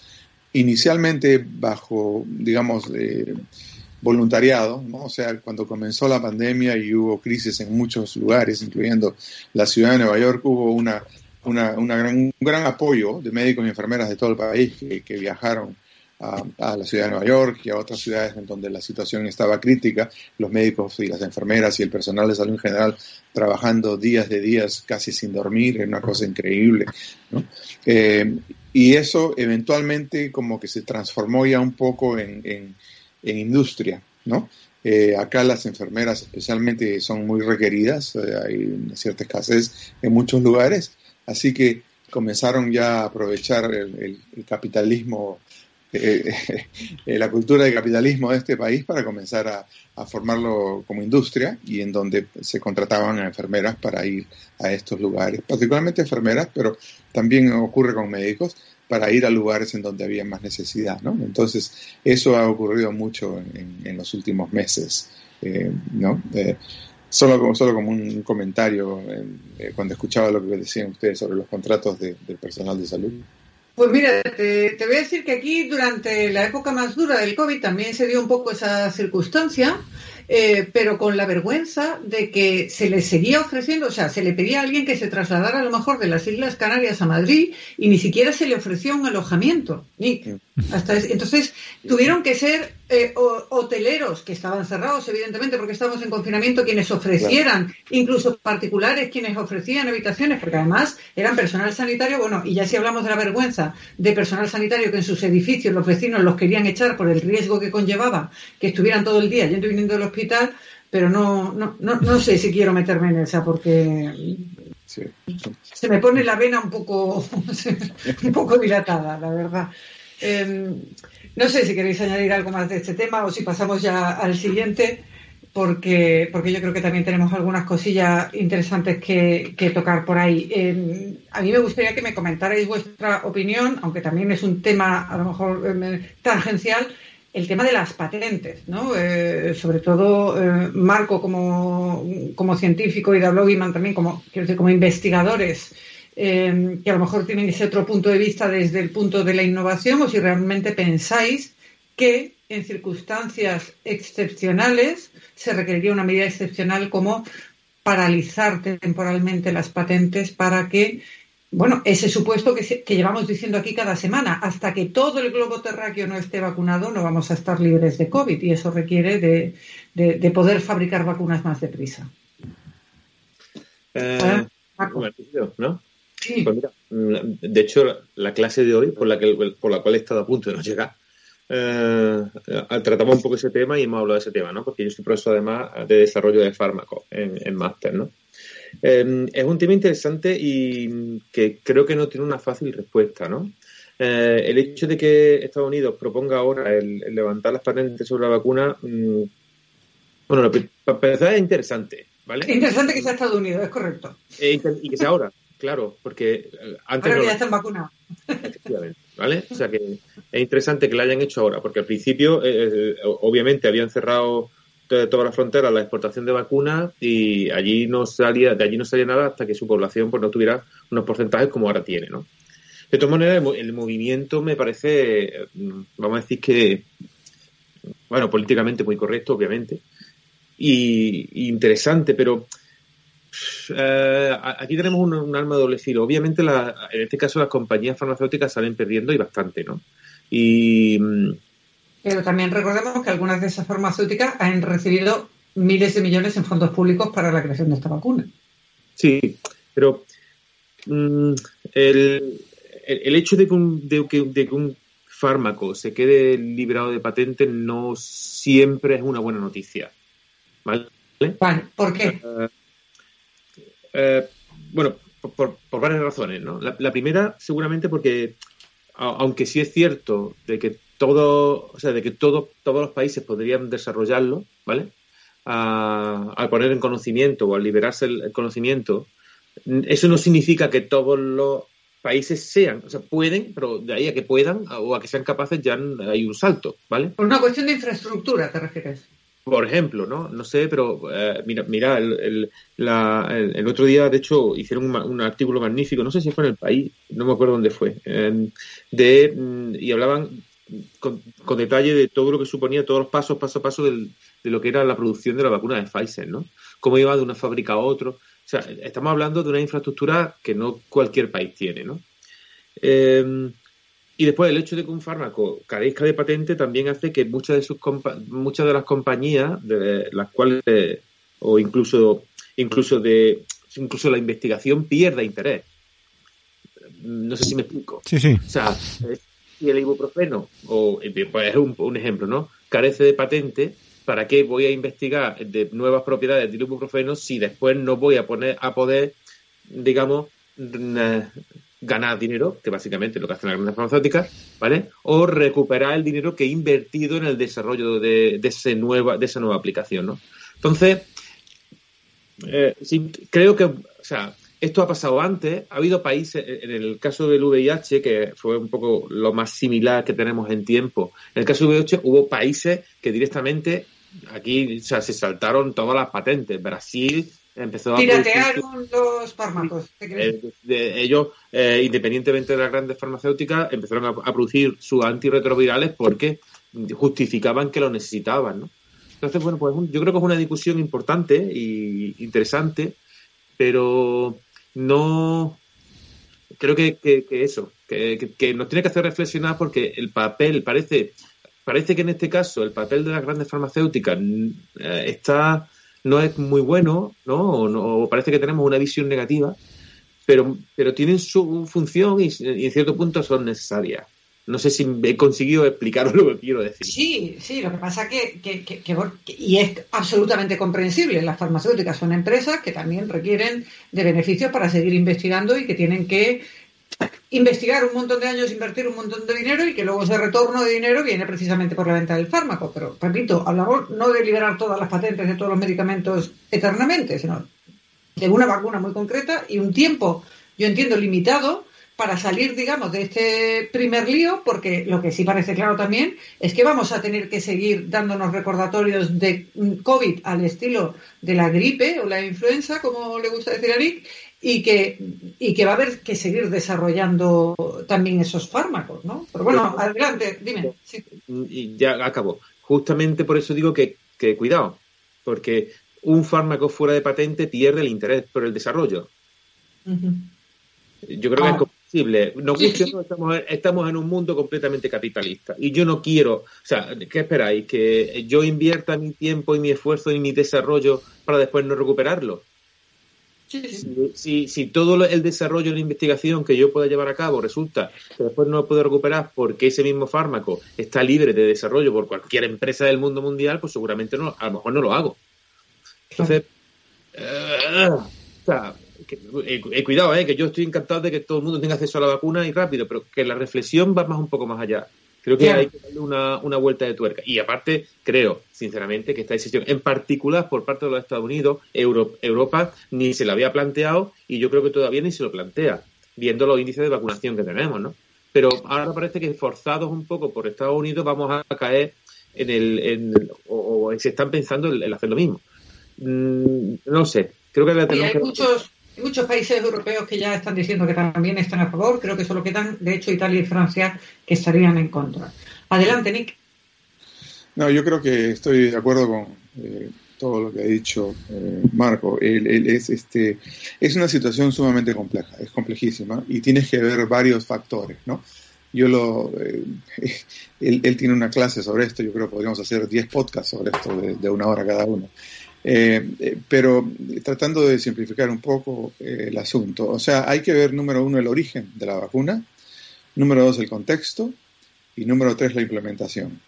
inicialmente bajo, digamos, eh, voluntariado, ¿no? O sea, cuando comenzó la pandemia y hubo crisis en muchos lugares, incluyendo la ciudad de Nueva York, hubo una, una, gran, un gran apoyo de médicos y enfermeras de todo el país que, viajaron a, la ciudad de Nueva York y a otras ciudades en donde la situación estaba crítica, los médicos y las enfermeras y el personal de salud en general trabajando días de días casi sin dormir, es una cosa increíble, ¿no? Eh, y eso eventualmente como que se transformó ya un poco en industria, ¿no? Eh, acá las enfermeras especialmente son muy requeridas, eh, hay una cierta escasez en muchos lugares, así que comenzaron ya a aprovechar el, capitalismo la cultura de capitalismo de este país para comenzar a, a, formarlo como industria y en donde se contrataban enfermeras para ir a estos lugares, particularmente enfermeras, pero también ocurre con médicos para ir a lugares en donde había más necesidad, ¿no? Entonces, eso ha ocurrido mucho en, los últimos meses, eh, ¿no? Eh, solo, solo como un comentario eh, cuando escuchaba lo que decían ustedes sobre los contratos del personal de salud. Pues mira, te, te, voy a decir que aquí durante la época más dura del COVID también se dio un poco esa circunstancia eh, pero con la vergüenza de que se le seguía ofreciendo, o sea, se le pedía a alguien que se trasladara a lo mejor de las Islas Canarias a Madrid y ni siquiera se le ofreció un alojamiento. Hasta entonces tuvieron que ser eh, hoteleros que estaban cerrados, evidentemente, porque estábamos en confinamiento, quienes ofrecieran, incluso particulares quienes ofrecían habitaciones, porque además eran personal sanitario, bueno, y ya si hablamos de la vergüenza de personal sanitario que en sus edificios los vecinos los querían echar por el riesgo que conllevaba que estuvieran todo el día yendo y viniendo del hospital, pero no, no, no, no sé si quiero meterme en esa porque se me pone la vena un poco, un poco dilatada, la verdad. Em, no sé si queréis añadir algo más de este tema o si pasamos ya al siguiente, porque, porque yo creo que también tenemos algunas cosillas interesantes que, tocar por ahí. Em, a mí me gustaría que me comentarais vuestra opinión, aunque también es un tema a lo mejor em, tangencial, el tema de las patentes, ¿no? Eh, sobre todo eh, Marco como, como, científico y Dablo también como, como investigadores eh, que a lo mejor tienen ese otro punto de vista desde el punto de la innovación o si realmente pensáis que en circunstancias excepcionales se requeriría una medida excepcional como paralizar temporalmente las patentes para que, bueno, ese supuesto que, llevamos diciendo aquí cada semana, hasta que todo el globo terráqueo no esté vacunado, no vamos a estar libres de COVID y eso requiere de, poder fabricar vacunas más deprisa. Eh, ¿no? Pues mira, mm, de hecho, la clase de hoy, por la, que, por la cual he estado a punto de no llegar, eh, tratamos un poco ese tema y hemos hablado de ese tema, ¿no? Porque yo soy profesor además de desarrollo de fármacos en, máster, ¿no? Eh, es un tema interesante y que creo que no tiene una fácil respuesta, ¿no? Eh, el hecho de que Estados Unidos proponga ahora el, levantar las patentes sobre la vacuna, mm, bueno, para empezar es interesante, ¿vale? Es interesante que sea Estados Unidos, es correcto. y que sea ahora. Claro, porque eh, antes. Ahora ya están vacunados. ¿vale? O sea que es interesante que lo hayan hecho ahora, porque al principio, eh, eh, obviamente, habían cerrado toda la frontera la exportación de vacunas y allí no salía, de allí no salía nada hasta que su población pues no tuviera unos porcentajes como ahora tiene, ¿no? De todas maneras, el, movimiento me parece, vamos a decir que, bueno, políticamente muy correcto, obviamente, y interesante, pero eh, aquí tenemos un, arma de doble filo. Obviamente, en este caso, las compañías farmacéuticas salen perdiendo y bastante, ¿no? Y. Mm, Pero también recordemos que algunas de esas farmacéuticas han recibido miles de millones en fondos públicos para la creación de esta vacuna. Sí, pero mm, el, hecho de que, un, de, que, un, fármaco se quede liberado de patente no siempre es una buena noticia. ¿Vale? ¿Por qué? Eh, eh, bueno, por, varias razones, ¿no? La, primera, seguramente porque, aunque sí es cierto de que todo, o sea, de que todo, todos los países podrían desarrollarlo, ¿vale? al poner en conocimiento o al liberarse el, conocimiento, eso no significa que todos los países sean, o sea, pueden, pero de ahí a que puedan o a que sean capaces ya hay un salto, ¿vale? Por una cuestión de infraestructura, ¿te refieres? Por ejemplo, ¿no? No sé, pero eh, mira, mira el, el, otro día, de hecho, hicieron un, artículo magnífico, no sé si fue en el país, no me acuerdo dónde fue, em, de, mm, y hablaban con, detalle de todo lo que suponía, todos los pasos, paso a paso de lo que era la producción de la vacuna de Pfizer, ¿no? Cómo iba de una fábrica a otra. O sea, estamos hablando de una infraestructura que no cualquier país tiene, ¿no? Eh, y después el hecho de que un fármaco carezca de patente también hace que muchas de sus muchas de las compañías de las cuales o incluso incluso de incluso la investigación pierda interés. No sé si me explico. Sí, sí. O sea, si el ibuprofeno o pues es un, un ejemplo, ¿no? Carece de patente, ¿para qué voy a investigar de nuevas propiedades del ibuprofeno si después no voy a poner a poder digamos ganar dinero, que básicamente es lo que hacen las grandes farmacéuticas, ¿vale? O recuperar el dinero que he invertido en el desarrollo de, ese nueva, de esa nueva aplicación, ¿no? Entonces, eh, creo que, o sea, esto ha pasado antes. Ha habido países, en el caso del VIH, que fue un poco lo más similar que tenemos en tiempo. En el caso del VIH hubo países que directamente aquí o sea, se saltaron todas las patentes. Brasil empezó a piratearon los fármacos. Eh, ellos, eh, independientemente de las grandes farmacéuticas, empezaron a, producir sus antirretrovirales porque justificaban que lo necesitaban, ¿no? Entonces, bueno, pues yo creo que es una discusión importante y interesante, pero no creo que, eso, que, nos tiene que hacer reflexionar porque el papel parece, parece que en este caso el papel de las grandes farmacéuticas eh, está no es muy bueno, ¿no? O, parece que tenemos una visión negativa, pero, pero tienen su función y, en cierto punto son necesarias. No sé si he conseguido explicar lo que quiero decir. Sí, sí, lo que pasa que, que, que, y es absolutamente comprensible, las farmacéuticas son empresas que también requieren de beneficios para seguir investigando y que tienen que investigar un montón de años, invertir un montón de dinero y que luego ese retorno de dinero viene precisamente por la venta del fármaco. Pero, repito, hablamos no de liberar todas las patentes de todos los medicamentos eternamente, sino de una vacuna muy concreta y un tiempo, yo entiendo, limitado para salir, digamos, de este primer lío, porque lo que sí parece claro también es que vamos a tener que seguir dándonos recordatorios de COVID al estilo de la gripe o la influenza, como le gusta decir a Nick, y que, y que va a haber que seguir desarrollando también esos fármacos, ¿no? Pero bueno, adelante, dime. Y ya acabo. Justamente por eso digo que, que cuidado, porque un fármaco fuera de patente pierde el interés por el desarrollo. Yo creo que es ah. Nos estamos, en un mundo completamente capitalista. Y yo no quiero, o sea, ¿qué esperáis? ¿Que yo invierta mi tiempo y mi esfuerzo y mi desarrollo para después no recuperarlo? Si, si, todo el desarrollo y la investigación que yo pueda llevar a cabo resulta que después no lo puedo recuperar porque ese mismo fármaco está libre de desarrollo por cualquier empresa del mundo mundial, pues seguramente no, a lo mejor no lo hago. Entonces, o sea, eh, eh, cuidado, eh, que yo estoy encantado de que todo el mundo tenga acceso a la vacuna y rápido, pero que la reflexión va más un poco más allá. Creo que hay que darle una, vuelta de tuerca. Y aparte, creo, sinceramente, que esta decisión, en particular por parte de los Estados Unidos, Europa ni se la había planteado y yo creo que todavía ni se lo plantea, viendo los índices de vacunación que tenemos, ¿no? Pero ahora parece que forzados un poco por Estados Unidos vamos a caer en el. o, se están pensando en, hacer lo mismo. Mm, no sé, creo que, hay muchos muchos países europeos que ya están diciendo que también están a favor. Creo que solo quedan, de hecho, Italia y Francia que estarían en contra. Adelante, Nick. No, yo creo que estoy de acuerdo con eh, todo lo que ha dicho eh, Marco. es, este, es una situación sumamente compleja, es complejísima y tienes que ver varios factores, ¿no? Yo lo, eh, él, tiene una clase sobre esto, yo creo que podríamos hacer 10 podcasts sobre esto de una hora cada uno. Eh, eh, pero tratando de simplificar un poco eh, el asunto, o sea, hay que ver, número uno, el origen de la vacuna, número dos, el contexto y número tres, la implementación.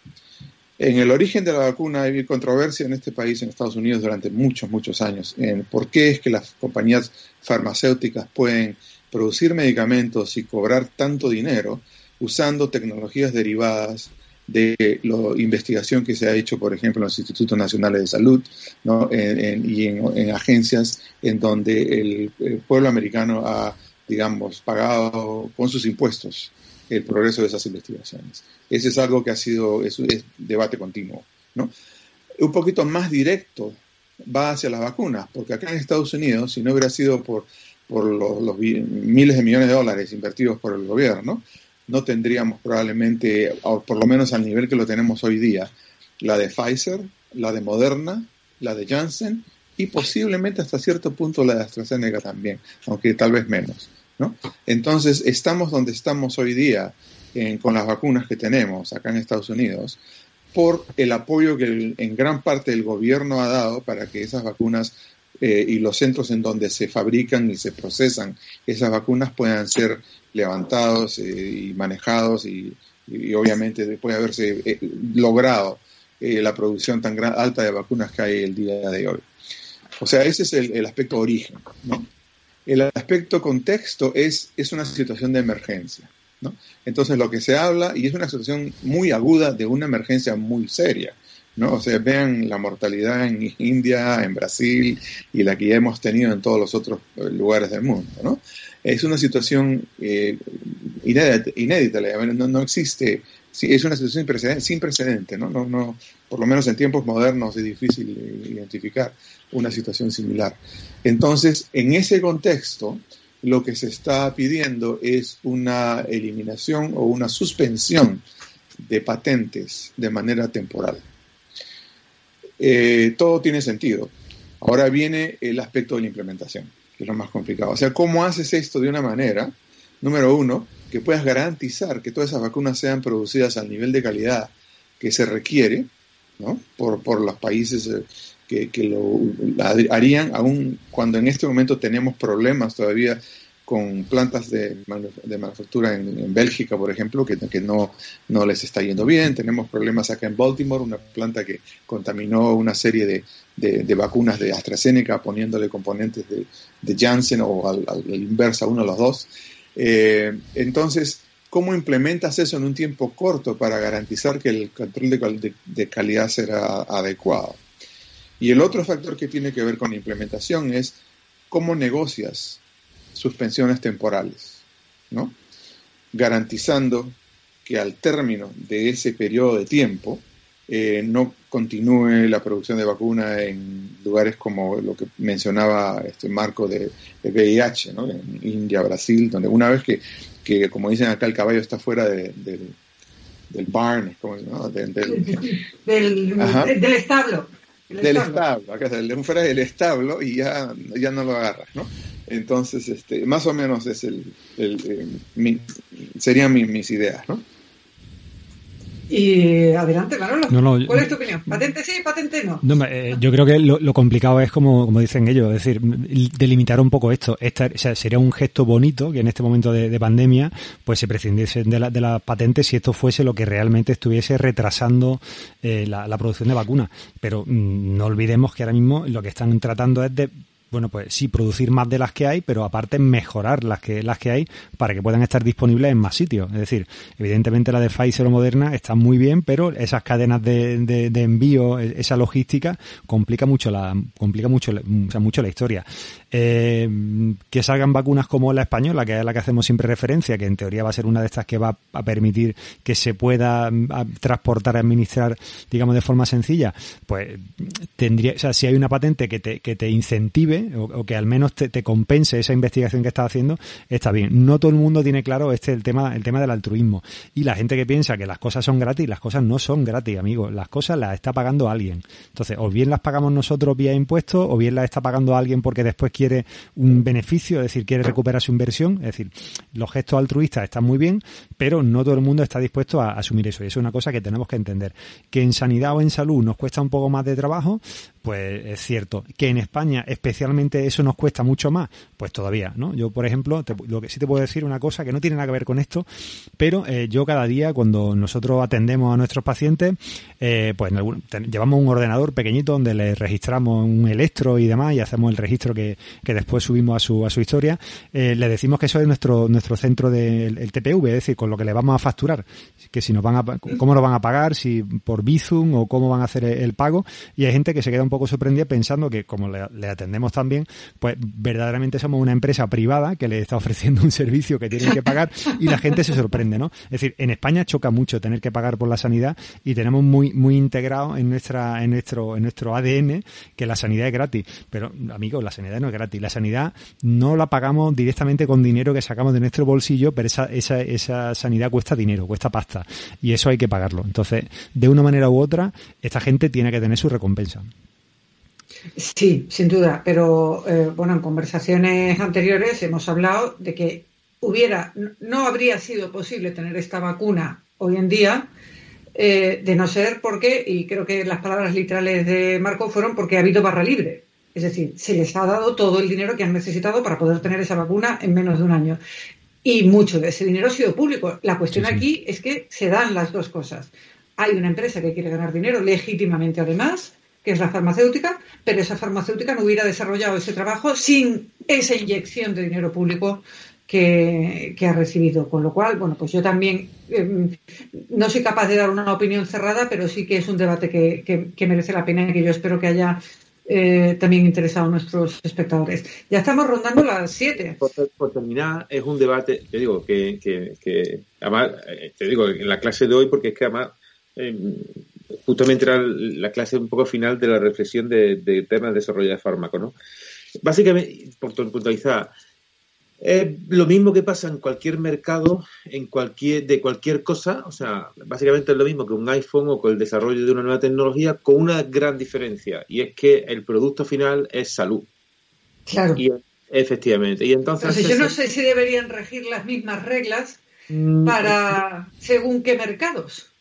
En el origen de la vacuna hay controversia en este país, en Estados Unidos, durante muchos, muchos años, en por qué es que las compañías farmacéuticas pueden producir medicamentos y cobrar tanto dinero usando tecnologías derivadas de la investigación que se ha hecho, por ejemplo, en los institutos nacionales de salud y en, agencias en donde el, pueblo americano ha, digamos, pagado con sus impuestos el progreso de esas investigaciones. Ese es algo que ha sido, es, debate continuo. ¿no? Un poquito más directo va hacia las vacunas, porque acá en Estados Unidos, si no hubiera sido por, por los miles de millones de dólares invertidos por el gobierno, no tendríamos probablemente, por lo menos al nivel que lo tenemos hoy día, la de Pfizer, la de Moderna, la de Janssen y posiblemente hasta cierto punto la de AstraZeneca también, aunque tal vez menos. ¿no? Entonces, estamos donde estamos hoy día con las vacunas que tenemos acá en Estados Unidos por el apoyo que en gran parte el gobierno ha dado para que esas vacunas eh, y los centros en donde se fabrican y se procesan esas vacunas puedan ser levantados eh, y manejados y, obviamente después de haberse eh, logrado la producción tan alta de vacunas que hay el día de hoy. O sea, ese es el, aspecto origen. El aspecto contexto es, es una situación de emergencia. Entonces lo que se habla, y es una situación muy aguda de una emergencia muy seria, ¿no? O sea, vean la mortalidad en India, en Brasil y la que ya hemos tenido en todos los otros eh, lugares del mundo, ¿no? Es una situación eh, inédita, no, no, existe, es una situación sin precedente, ¿no? No, no, por lo menos en tiempos modernos es difícil identificar una situación similar. Entonces, en ese contexto, lo que se está pidiendo es una eliminación o una suspensión de patentes de manera temporal. Eh, todo tiene sentido. Ahora viene el aspecto de la implementación, que es lo más complicado. O sea, ¿cómo haces esto de una manera, número uno, que puedas garantizar que todas esas vacunas sean producidas al nivel de calidad que se requiere ¿no? por, por los países eh, que, que lo harían, aun cuando en este momento tenemos problemas todavía con plantas de, de manufactura en, Bélgica, por ejemplo, que, que no, no, les está yendo bien. Tenemos problemas acá en Baltimore, una planta que contaminó una serie de, de, vacunas de AstraZeneca poniéndole componentes de, de Janssen o al, al, inverso a uno de los dos. Eh, entonces, ¿cómo implementas eso en un tiempo corto para garantizar que el control de, calidad será adecuado? Y el otro factor que tiene que ver con implementación es cómo negocias suspensiones temporales, ¿no? garantizando que al término de ese periodo de tiempo eh, no continúe la producción de vacuna en lugares como lo que mencionaba este marco de, VIH, ¿no? en India, Brasil, donde una vez que, que como dicen acá, el caballo está fuera del, del barn, ¿no? del, del, establo. Del establo, acá fuera del establo y ya, ya no lo agarras, ¿no? Entonces, este, más o menos es el, eh, serían mis ideas, ¿no? Y adelante, Manolo. ¿Cuál es tu opinión? ¿Patente sí, patente no? Eh, yo creo que lo, complicado es, como, como dicen ellos, es decir, delimitar un poco esto. Esta, o sea, sería un gesto bonito que en este momento de, pandemia pues se prescindiese de, la, de las patentes si esto fuese lo que realmente estuviese retrasando eh, la, la, producción de vacunas. Pero mm, no olvidemos que ahora mismo lo que están tratando es de bueno, pues sí, producir más de las que hay, pero aparte mejorar las que, las que hay para que puedan estar disponibles en más sitios. Es decir, evidentemente la de Pfizer o Moderna está muy bien, pero esas cadenas de, de, envío, e, esa logística, complica mucho la, complica mucho, mucho la historia. Eh, que salgan vacunas como la española, que es la que hacemos siempre referencia, que en teoría va a ser una de estas que va a permitir que se pueda mm, transportar, administrar, digamos, de forma sencilla, pues tendría, o sea, si hay una patente que te, que te incentive, o, que al menos te, compense esa investigación que estás haciendo, está bien. No todo el mundo tiene claro este el tema, el tema del altruismo. Y la gente que piensa que las cosas son gratis, las cosas no son gratis, amigos. Las cosas las está pagando alguien. Entonces, o bien las pagamos nosotros vía impuestos, o bien las está pagando alguien porque después quiere un beneficio, es decir, quiere recuperar su inversión. Es decir, los gestos altruistas están muy bien, pero no todo el mundo está dispuesto a asumir eso. Y eso es una cosa que tenemos que entender. Que en sanidad o en salud nos cuesta un poco más de trabajo, pues es cierto. Que en España, especialmente eso nos cuesta mucho más, pues todavía, ¿no? Yo, por ejemplo, lo que sí te puedo decir una cosa que no tiene nada que ver con esto, pero eh, yo cada día cuando nosotros atendemos a nuestros pacientes, eh, pues llevamos un ordenador pequeñito donde le registramos un electro y demás y hacemos el registro que, que después subimos a su, a su historia. Eh, le decimos que eso es nuestro, nuestro centro del de, TPV, es decir, con lo que le vamos a facturar, que si nos van a, cómo lo van a pagar, si por Bizum o cómo van a hacer el, pago, y hay gente que se queda un poco sorprendida pensando que como le, atendemos también, pues verdaderamente somos una empresa privada que le está ofreciendo un servicio que tienen que pagar y la gente se sorprende, ¿no? Es decir, en España choca mucho tener que pagar por la sanidad y tenemos muy muy integrado en nuestra en nuestro en nuestro ADN que la sanidad es gratis, pero amigos, la sanidad no es gratis, la sanidad no la pagamos directamente con dinero que sacamos de nuestro bolsillo, pero esa esa esa sanidad cuesta dinero, cuesta pasta y eso hay que pagarlo. Entonces, de una manera u otra, esta gente tiene que tener su recompensa. Sí, sin duda, pero eh, bueno, en conversaciones anteriores hemos hablado de que hubiera, no habría sido posible tener esta vacuna hoy en día, eh, de no ser porque, y creo que las palabras literales de Marco fueron porque ha habido barra libre. Es decir, se les ha dado todo el dinero que han necesitado para poder tener esa vacuna en menos de un año. Y mucho de ese dinero ha sido público. La cuestión aquí es que se dan las dos cosas. Hay una empresa que quiere ganar dinero legítimamente además, que es la farmacéutica, pero esa farmacéutica no hubiera desarrollado ese trabajo sin esa inyección de dinero público que, ha recibido. Con lo cual, bueno, pues yo también em, no soy capaz de dar una opinión cerrada, pero sí que es un debate que, merece la pena y que yo espero que haya eh, también interesado a nuestros espectadores. Ya estamos rondando las siete. Por, terminar, es un debate, te digo, que, que, además, eh, te digo, en la clase de hoy, porque es que además em, justamente era la clase un poco final de la reflexión de, de temas de desarrollo de fármacos, ¿no? Básicamente, por puntualizar, es lo mismo que pasa en cualquier mercado, en cualquier, de cualquier cosa, o sea, básicamente es lo mismo que un iPhone o con el desarrollo de una nueva tecnología, con una gran diferencia, y es que el producto final es salud. Claro. efectivamente. Y entonces. yo no sé si deberían regir las mismas reglas mm, para según qué mercados.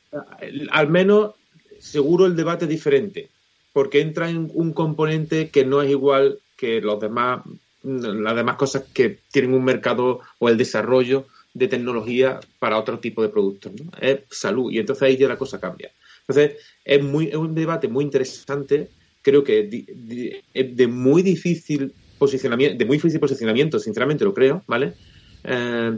Al menos, seguro el debate es diferente, porque entra en un componente que no es igual que los demás las demás cosas que tienen un mercado o el desarrollo de tecnología para otro tipo de productos. Es salud y entonces ahí ya la cosa cambia. Entonces es, muy, es un debate muy interesante, creo que es de, muy difícil posicionamiento, de muy difícil posicionamiento, sinceramente lo creo, ¿vale? Eh,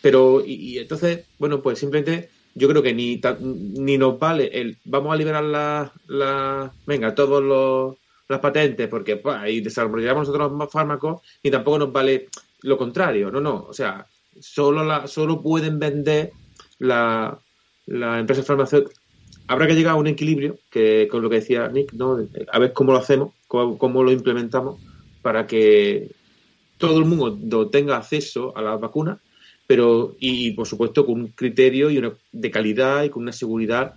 pero, y, entonces, bueno, pues simplemente yo creo que ni, ni nos vale el vamos a liberar la, la venga, todos los las patentes porque pues, ahí desarrollamos nosotros más fármacos y tampoco nos vale lo contrario. No, no. O sea, solo, la, solo pueden vender la, la empresa farmacéutica. Habrá que llegar a un equilibrio, que con lo que decía Nick, ¿no? a ver cómo lo hacemos, cómo, lo implementamos para que todo el mundo tenga acceso a las vacunas, pero y, por supuesto con un criterio y una, de calidad y con una seguridad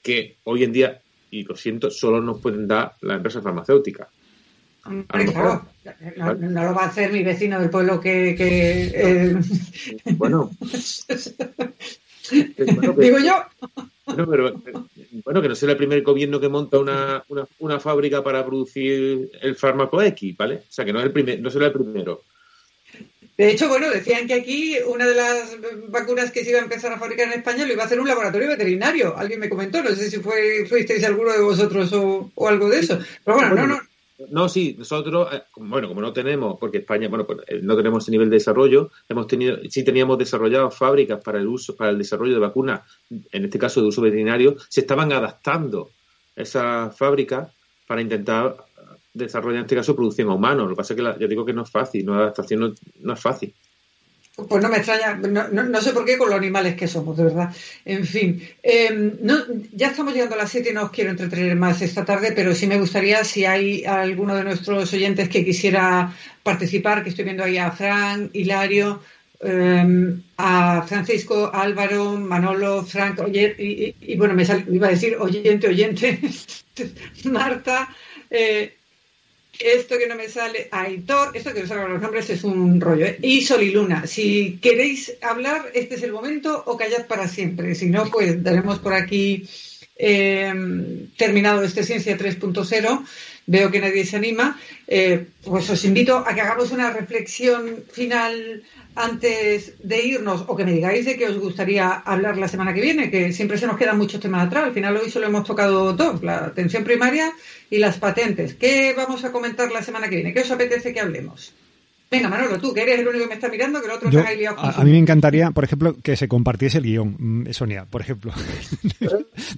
que hoy en día y lo siento, solo nos pueden dar la empresa farmacéutica. claro, no, lo va a hacer mi vecino del pueblo que... Eh, bueno. Digo yo. Bueno, pero, bueno, que no sea el primer gobierno que monta una, una, una, fábrica para producir el fármaco X, ¿vale? O sea, que no, es el primer, no será el primero. De hecho, bueno, decían que aquí una de las vacunas que se iba a empezar a fabricar en España lo iba a hacer un laboratorio veterinario. Alguien me comentó, no sé si fue, fuisteis alguno de vosotros o, algo de eso. Pero bueno, no, no. No, sí, nosotros, eh, bueno, como no tenemos, porque España, bueno, pues, eh, no tenemos ese nivel de desarrollo, hemos tenido, sí teníamos desarrollado fábricas para el uso, para el desarrollo de vacunas, en este caso de uso veterinario, se estaban adaptando esas fábricas para intentar desarrolla en este caso producción a humanos. Lo que pasa es que ya digo que no es fácil, no, la adaptación no, es fácil. Pues no me extraña, no, sé por qué con los animales que somos, de verdad. En fin, em, ya estamos llegando a las 7 y no os quiero entretener más esta tarde, pero sí me gustaría, si hay alguno de nuestros oyentes que quisiera participar, que estoy viendo ahí a Fran, Hilario, em, a Francisco, Álvaro, Manolo, Frank, oye, y, bueno, me iba a decir oyente, oyente, Marta, eh, esto que no me sale, Aitor, esto que no salgan los nombres es un rollo, ¿eh? y Soliluna. Si queréis hablar, este es el momento o callad para siempre. Si no, pues daremos por aquí em, terminado este Ciencia 3.0. Veo que nadie se anima. Eh, pues os invito a que hagamos una reflexión final antes de irnos o que me digáis de qué os gustaría hablar la semana que viene, que siempre se nos quedan muchos temas atrás. Al final hoy solo hemos tocado dos, la atención primaria y las patentes. ¿Qué vamos a comentar la semana que viene? ¿Qué os apetece que hablemos? Venga, Manolo, tú, que eres el único que me está mirando, que el otro está ahí liado. A, a, mí me encantaría, por ejemplo, que se compartiese el guion, mm, Sonia, por ejemplo.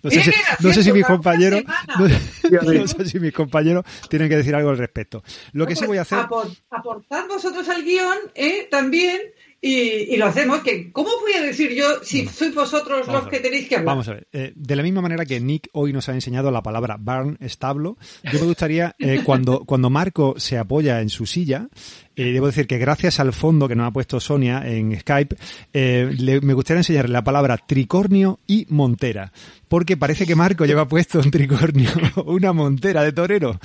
no sé, si, no sé si mis compañeros, no, sé si mis compañeros tienen que decir algo al respecto. Lo que sí voy a hacer. aportad vosotros al guion, ¿eh? También y, lo hacemos. Que, ¿Cómo voy a decir yo si sois vosotros los que tenéis que hablar? Vamos a ver. Eh, de la misma manera que Nick hoy nos ha enseñado la palabra barn, establo, yo me gustaría, eh, cuando, cuando Marco se apoya en su silla, eh, debo decir que gracias al fondo que nos ha puesto Sonia en Skype, me gustaría enseñarle la palabra tricornio y montera. Porque parece que Marco lleva puesto un tricornio, una montera de torero.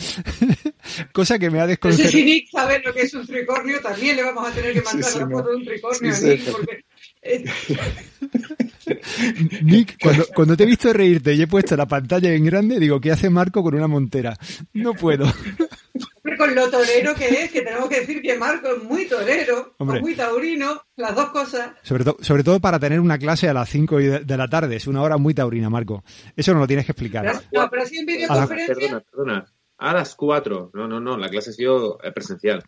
Cosa que me ha desconcertado. si Nick sabe lo que es un tricornio, también le vamos a tener que mandar la foto de un tricornio a Nick, porque... Nick, cuando, cuando te he visto reírte y he puesto la pantalla en grande, digo, ¿qué hace Marco con una montera? No puedo. con lo torero que es, que tenemos que decir que Marco es muy torero, muy taurino, las dos cosas. Sobre, todo sobre todo para tener una clase a las 5 de, la tarde, es una hora muy taurina, Marco. Eso no lo tienes que explicar. no, pero sí en videoconferencia. Perdona, perdona. A las 4. No, no, no, la clase ha sido eh, presencial.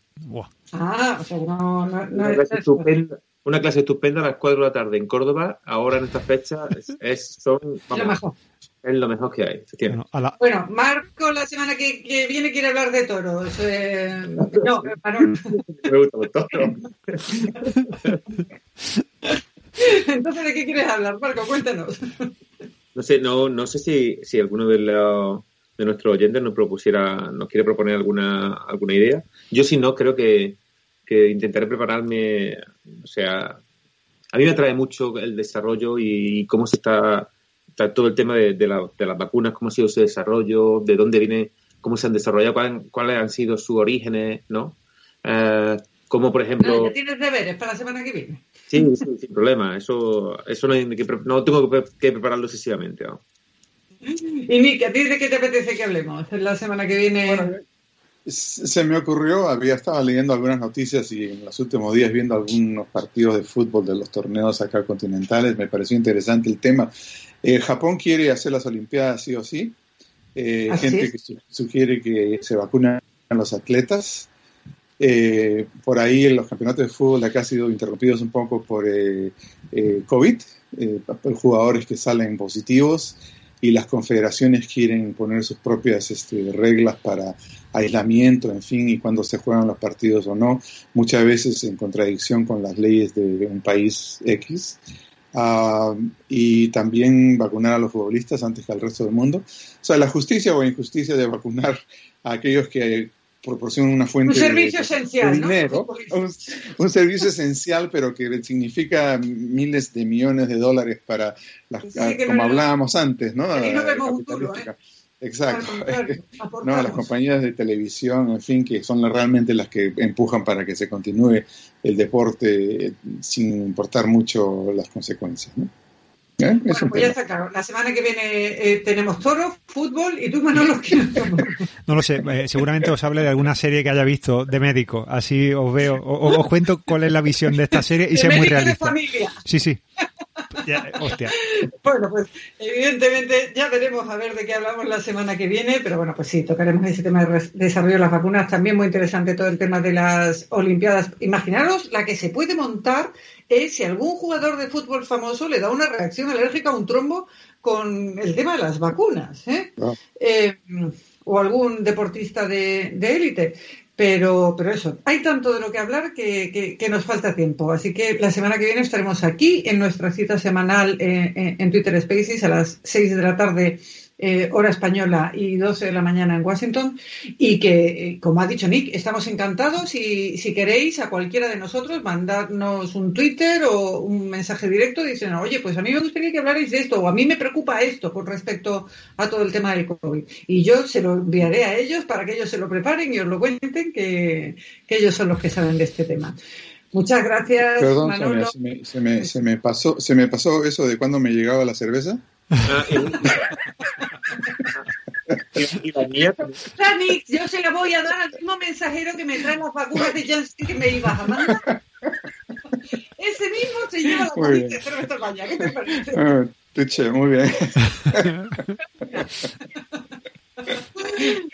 Ah, o sea, no, no, una, clase estupenda, una clase estupenda a las 4 de la tarde en Córdoba, ahora en esta fecha, es, son... lo mejor. Es lo mejor que hay. Bueno, Marco la semana que, viene quiere hablar de toros. Eh, no, Me gusta el toro. Entonces, ¿de qué quieres hablar, Marco? Cuéntanos. No sé, no, no sé si, si alguno de los de nuestros oyentes nos propusiera, nos quiere proponer alguna, alguna idea. Yo si no, creo que, que intentaré prepararme, o sea, a mí me atrae mucho el desarrollo y, cómo se está, todo el tema de, de, las vacunas, cómo ha sido su desarrollo, de dónde viene, cómo se han desarrollado, cuáles, han sido sus orígenes, ¿no? Eh, como por ejemplo... ¿Ya tienes deberes para la semana que viene? Sí, sí sin problema. Eso, eso no, no tengo que, prepararlo excesivamente. ¿no? Y Nick, ¿a ti de qué te apetece que hablemos la semana que viene? se me ocurrió, había estado leyendo algunas noticias y en los últimos días viendo algunos partidos de fútbol de los torneos acá continentales, me pareció interesante el tema. Eh, Japón quiere hacer las Olimpiadas sí o sí. Eh, ¿Ah, gente que sugiere que se vacunen los atletas. Eh, por ahí en los campeonatos de fútbol acá han sido interrumpidos un poco por COVID, jugadores que salen positivos y las confederaciones quieren poner sus propias este, reglas para aislamiento, en fin, y cuándo se juegan los partidos o no, muchas veces en contradicción con las leyes de un país X. Ah, y también vacunar a los futbolistas antes que al resto del mundo. O sea, la justicia o injusticia de vacunar a aquellos que proporciona una fuente un servicio esencial, dinero, un, servicio esencial, pero que significa miles de millones de dólares para, las, como hablábamos antes, ¿no? ¿eh? Exacto. no, las compañías de televisión, en fin, que son realmente las que empujan para que se continúe el deporte sin importar mucho las consecuencias, ¿no? ¿Eh? Bueno, pues ya está claro. La semana que viene eh, tenemos toro, fútbol y tú, Manolo, ¿qué No lo sé. Eh, seguramente os hable de alguna serie que haya visto de médico. Así os veo, o, os cuento cuál es la visión de esta serie y ser muy realista. familia. Sí, sí. Hostia. Bueno, pues evidentemente ya veremos a ver de qué hablamos la semana que viene, pero bueno, pues sí, tocaremos ese tema de desarrollo de las vacunas. También muy interesante todo el tema de las Olimpiadas. Imaginaros la que se puede montar es si algún jugador de fútbol famoso le da una reacción alérgica a un trombo con el tema de las vacunas, ¿eh? Ah. Eh, o algún deportista de élite. Pero, pero eso, hay tanto de lo que hablar que, nos falta tiempo. Así que la semana que viene estaremos aquí en nuestra cita semanal eh, en Twitter Spaces a las 6 de la tarde eh, hora española y 12 de la mañana en Washington y que, eh, como ha dicho Nick, estamos encantados y si queréis a cualquiera de nosotros mandarnos un Twitter o un mensaje directo dicen, oye, pues a mí me gustaría que hablarais de esto o a mí me preocupa esto con respecto a todo el tema del COVID. Y yo se lo enviaré a ellos para que ellos se lo preparen y os lo cuenten, que, ellos son los que saben de este tema. Muchas gracias. Perdón, Se, me, se, me, pasó, se me pasó eso de cuando me llegaba la cerveza. Y la mía yo se la voy a dar al mismo mensajero que me trae las vacunas de Janssen que me ibas a mandar. Ese mismo se lleva la vacuna de cerveza baña. ¿Qué te parece? Tuche, muy bien.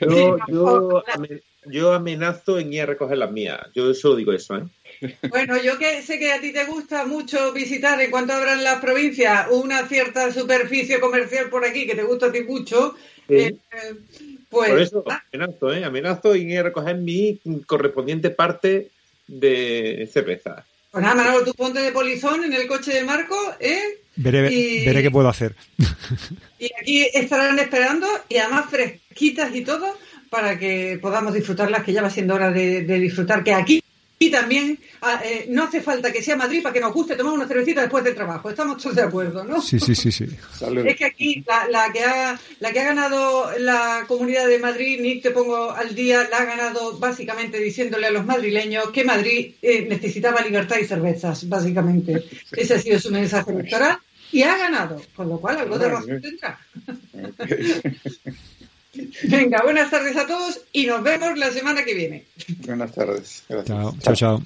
yo, yo, yo amenazo en ir a recoger las mías. Yo solo digo eso, ¿eh? Bueno, yo que sé que a ti te gusta mucho visitar en cuanto abran las provincias una cierta superficie comercial por aquí que te gusta a ti mucho, eh, pues... Por eso amenazo, ¿eh? Amenazo en ir a recoger mi correspondiente parte de cerveza. Pues nada, Manolo, tú ponte de polizón en el coche de Marco, ¿eh? Veré, qué puedo hacer. Y aquí estarán esperando y además fresquitas y todo para que podamos disfrutarlas, que ya va siendo hora de disfrutar, que aquí y también ah, eh, no hace falta que sea Madrid para que nos guste tomar una cervecita después del trabajo. Estamos todos de acuerdo, ¿no? Sí, sí, sí. sí. Es que aquí la, que ha, la que ha ganado la Comunidad de Madrid, Nick, te pongo al día, la ha ganado básicamente diciéndole a los madrileños que Madrid eh, necesitaba libertad y cervezas, básicamente. Ese ha sido su mensaje electoral y ha ganado, con lo cual algo de razón tendrá. Venga, buenas tardes a todos y nos vemos la semana que viene. Buenas tardes. Gracias. Chao, chao. chao.